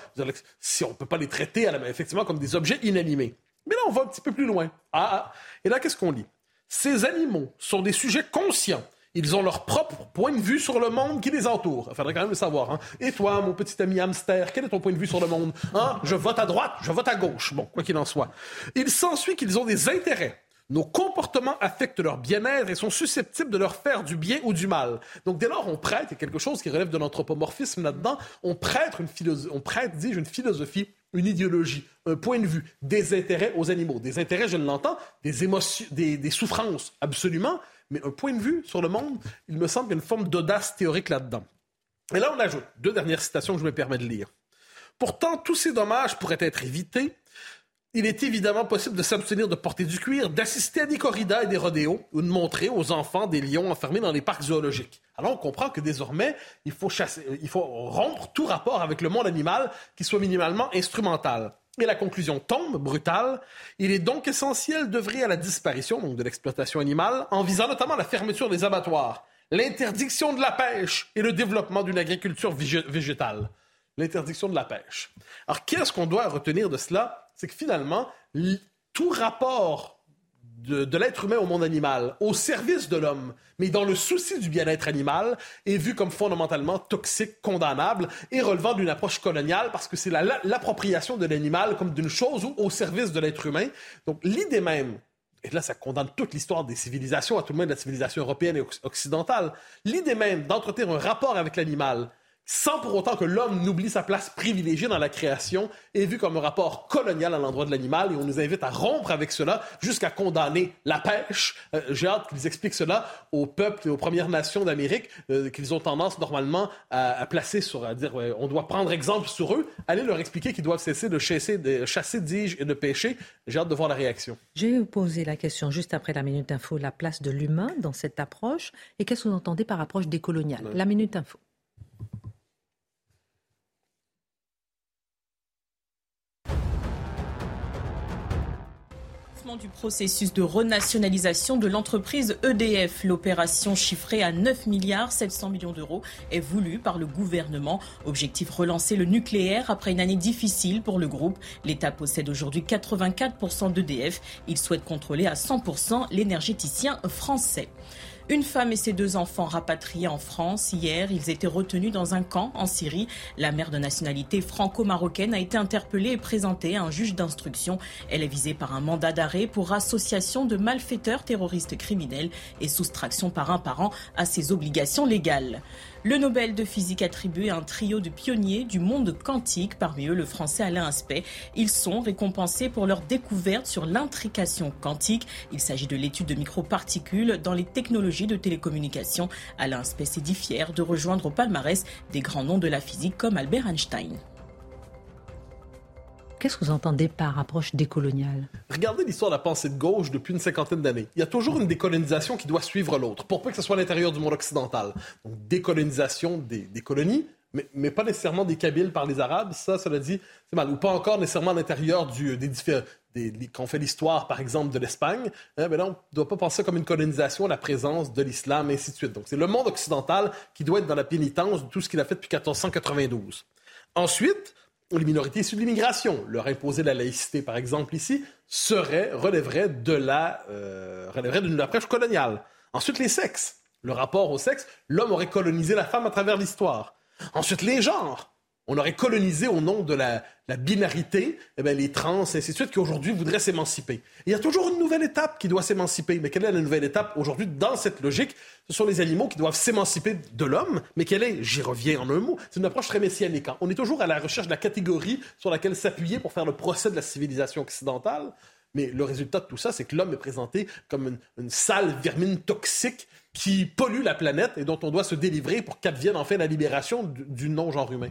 [SPEAKER 3] si on ne peut pas les traiter effectivement comme des objets inanimés. Mais là, on va un petit peu plus loin. Ah, ah. Et là, qu'est-ce qu'on lit? Ces animaux sont des sujets conscients ils ont leur propre point de vue sur le monde qui les entoure. Il faudrait quand même le savoir. Hein. Et toi, mon petit ami hamster, quel est ton point de vue sur le monde? Hein? Je vote à droite, je vote à gauche. Bon, quoi qu'il en soit. Il s'ensuit qu'ils ont des intérêts. Nos comportements affectent leur bien-être et sont susceptibles de leur faire du bien ou du mal. Donc dès lors, on prête, a quelque chose qui relève de l'anthropomorphisme là-dedans, on prête, une philosophie, on prête, dis-je, une philosophie, une idéologie, un point de vue, des intérêts aux animaux. Des intérêts, je l'entends, des émotions, des, des souffrances, absolument, mais un point de vue sur le monde, il me semble qu'il y a une forme d'audace théorique là-dedans. Et là, on ajoute deux dernières citations que je me permets de lire. Pourtant, tous ces dommages pourraient être évités il est évidemment possible de s'abstenir de porter du cuir, d'assister à des corridas et des rodéos ou de montrer aux enfants des lions enfermés dans les parcs zoologiques. Alors on comprend que désormais, il faut, rompre tout rapport avec le monde animal qui soit minimalement instrumental. Et la conclusion tombe, brutale. Il est donc essentiel d'œuvrer à la disparition de l'exploitation animale, en visant notamment la fermeture des abattoirs, l'interdiction de la pêche et le développement d'une agriculture végétale. L'interdiction de la pêche. Alors qu'est-ce qu'on doit retenir de cela? C'est que finalement, tout rapport de, l'être humain au monde animal, au service de l'homme, mais dans le souci du bien-être animal, est vu comme fondamentalement toxique, condamnable et relevant d'une approche coloniale parce que c'est l'appropriation de l'animal comme d'une chose ou au service de l'être humain. Donc l'idée même et là, ça condamne toute l'histoire des civilisations, à tout le moins de la civilisation européenne et occidentale. L'idée même d'entretenir un rapport avec l'animal sans pour autant que l'homme n'oublie sa place privilégiée dans la création, est vu comme un rapport colonial à l'endroit de l'animal et on nous invite à rompre avec cela jusqu'à condamner la pêche. Euh, j'ai hâte qu'ils expliquent cela aux peuples et aux Premières Nations d'Amérique euh, qu'ils ont tendance normalement à, placer sur, à dire on doit prendre exemple sur eux. Allez leur expliquer qu'ils doivent cesser de chasser, de chasser, dis et de pêcher. J'ai hâte de voir la réaction.
[SPEAKER 2] Vous poser la question juste après la Minute Info, la place de l'humain dans cette approche et qu'est-ce que vous entendez par approche décoloniale? La Minute Info.
[SPEAKER 8] Du processus de renationalisation de l'entreprise EDF. L'opération chiffrée à 9 milliards 700 millions d'euros est voulue par le gouvernement. Objectif relancer le nucléaire après une année difficile pour le groupe. L'État possède aujourd'hui 84% d'EDF. Il souhaite contrôler à 100% l'énergéticien français. Une femme et ses deux enfants rapatriés en France. Hier, ils étaient retenus dans un camp en Syrie. La mère de nationalité franco-marocaine a été interpellée et présentée à un juge d'instruction. Elle est visée par un mandat d'arrêt pour association de malfaiteurs terroristes criminels et soustraction par un parent à ses obligations légales. Le Nobel de physique attribué à un trio de pionniers du monde quantique, parmi eux le français Alain Aspect. Ils sont récompensés pour leur découverte sur l'intrication quantique. Il s'agit de l'étude de microparticules dans les technologies de télécommunication. Alain Aspect s'est dit fier de rejoindre au palmarès des grands noms de la physique comme Albert Einstein.
[SPEAKER 2] Qu'est-ce que vous entendez par approche décoloniale?
[SPEAKER 3] Regardez l'histoire de la pensée de gauche depuis une cinquantaine d'années. Il y a toujours une décolonisation qui doit suivre l'autre, pour peu que ce soit à l'intérieur du monde occidental. Donc, décolonisation des, colonies, mais, pas nécessairement des Kabyles par les Arabes, ça, cela dit, c'est mal. Ou pas encore nécessairement à l'intérieur du, des différents... quand fait l'histoire, par exemple, de l'Espagne, hein, ben on ne doit pas penser comme une colonisation la présence de l'islam, et ainsi de suite. Donc, c'est le monde occidental qui doit être dans la pénitence de tout ce qu'il a fait depuis 1492. Ensuite, les minorités issues de l'immigration. Leur imposer la laïcité, par exemple, ici, serait, relèverait de la, euh, relèverait d'une approche coloniale. Ensuite, les sexes. Le rapport au sexe, l'homme aurait colonisé la femme à travers l'histoire. Ensuite, les genres on aurait colonisé au nom de la, binarité eh bien, les trans, et ainsi de suite, qui aujourd'hui voudraient s'émanciper. Il y a toujours une nouvelle étape qui doit s'émanciper. Mais quelle est la nouvelle étape aujourd'hui dans cette logique? Ce sont les animaux qui doivent s'émanciper de l'homme. Mais quelle est J'y reviens en un mot. C'est une approche très messianique. Hein. On est toujours à la recherche de la catégorie sur laquelle s'appuyer pour faire le procès de la civilisation occidentale. Mais le résultat de tout ça, c'est que l'homme est présenté comme une, sale vermine toxique qui pollue la planète et dont on doit se délivrer pour qu'advienne enfin la libération du non-genre humain.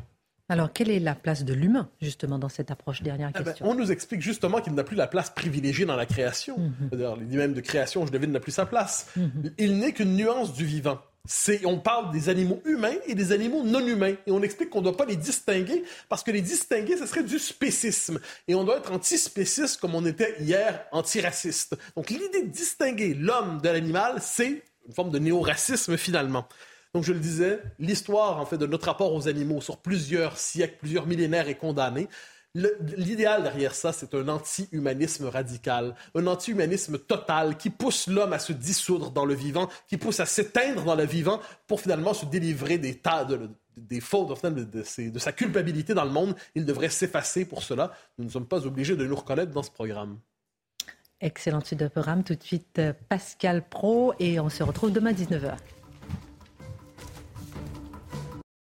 [SPEAKER 2] Alors, quelle est la place de l'humain, justement, dans cette approche? Dernière eh ben, question.
[SPEAKER 3] on nous explique justement qu'il n'a plus la place privilégiée dans la création. Mhm. L'idée même de création, je devine, n'a plus sa place. Mhm. Il n'est qu'une nuance du vivant. on parle des animaux humains et des animaux non humains. Et on explique qu'on ne doit pas les distinguer parce que les distinguer, ce serait du spécisme. Et on doit être antispéciste comme on était hier antiraciste. Donc l'idée de distinguer l'homme de l'animal, c'est une forme de néo-racisme finalement. Donc, je le disais, l'histoire, en fait, de notre rapport aux animaux sur plusieurs siècles, plusieurs millénaires est condamnée. L'idéal derrière ça, c'est un anti-humanisme radical, un anti-humanisme total qui pousse l'homme à se dissoudre dans le vivant, qui pousse à s'éteindre dans le vivant pour finalement se délivrer des tas de, des fautes, de, de, de, sa culpabilité dans le monde. Il devrait s'effacer pour cela. Nous ne sommes pas obligés de nous reconnaître dans ce programme.
[SPEAKER 2] Excellente suite de programme. Tout de suite, Pascal Pro et on se retrouve demain à 19h.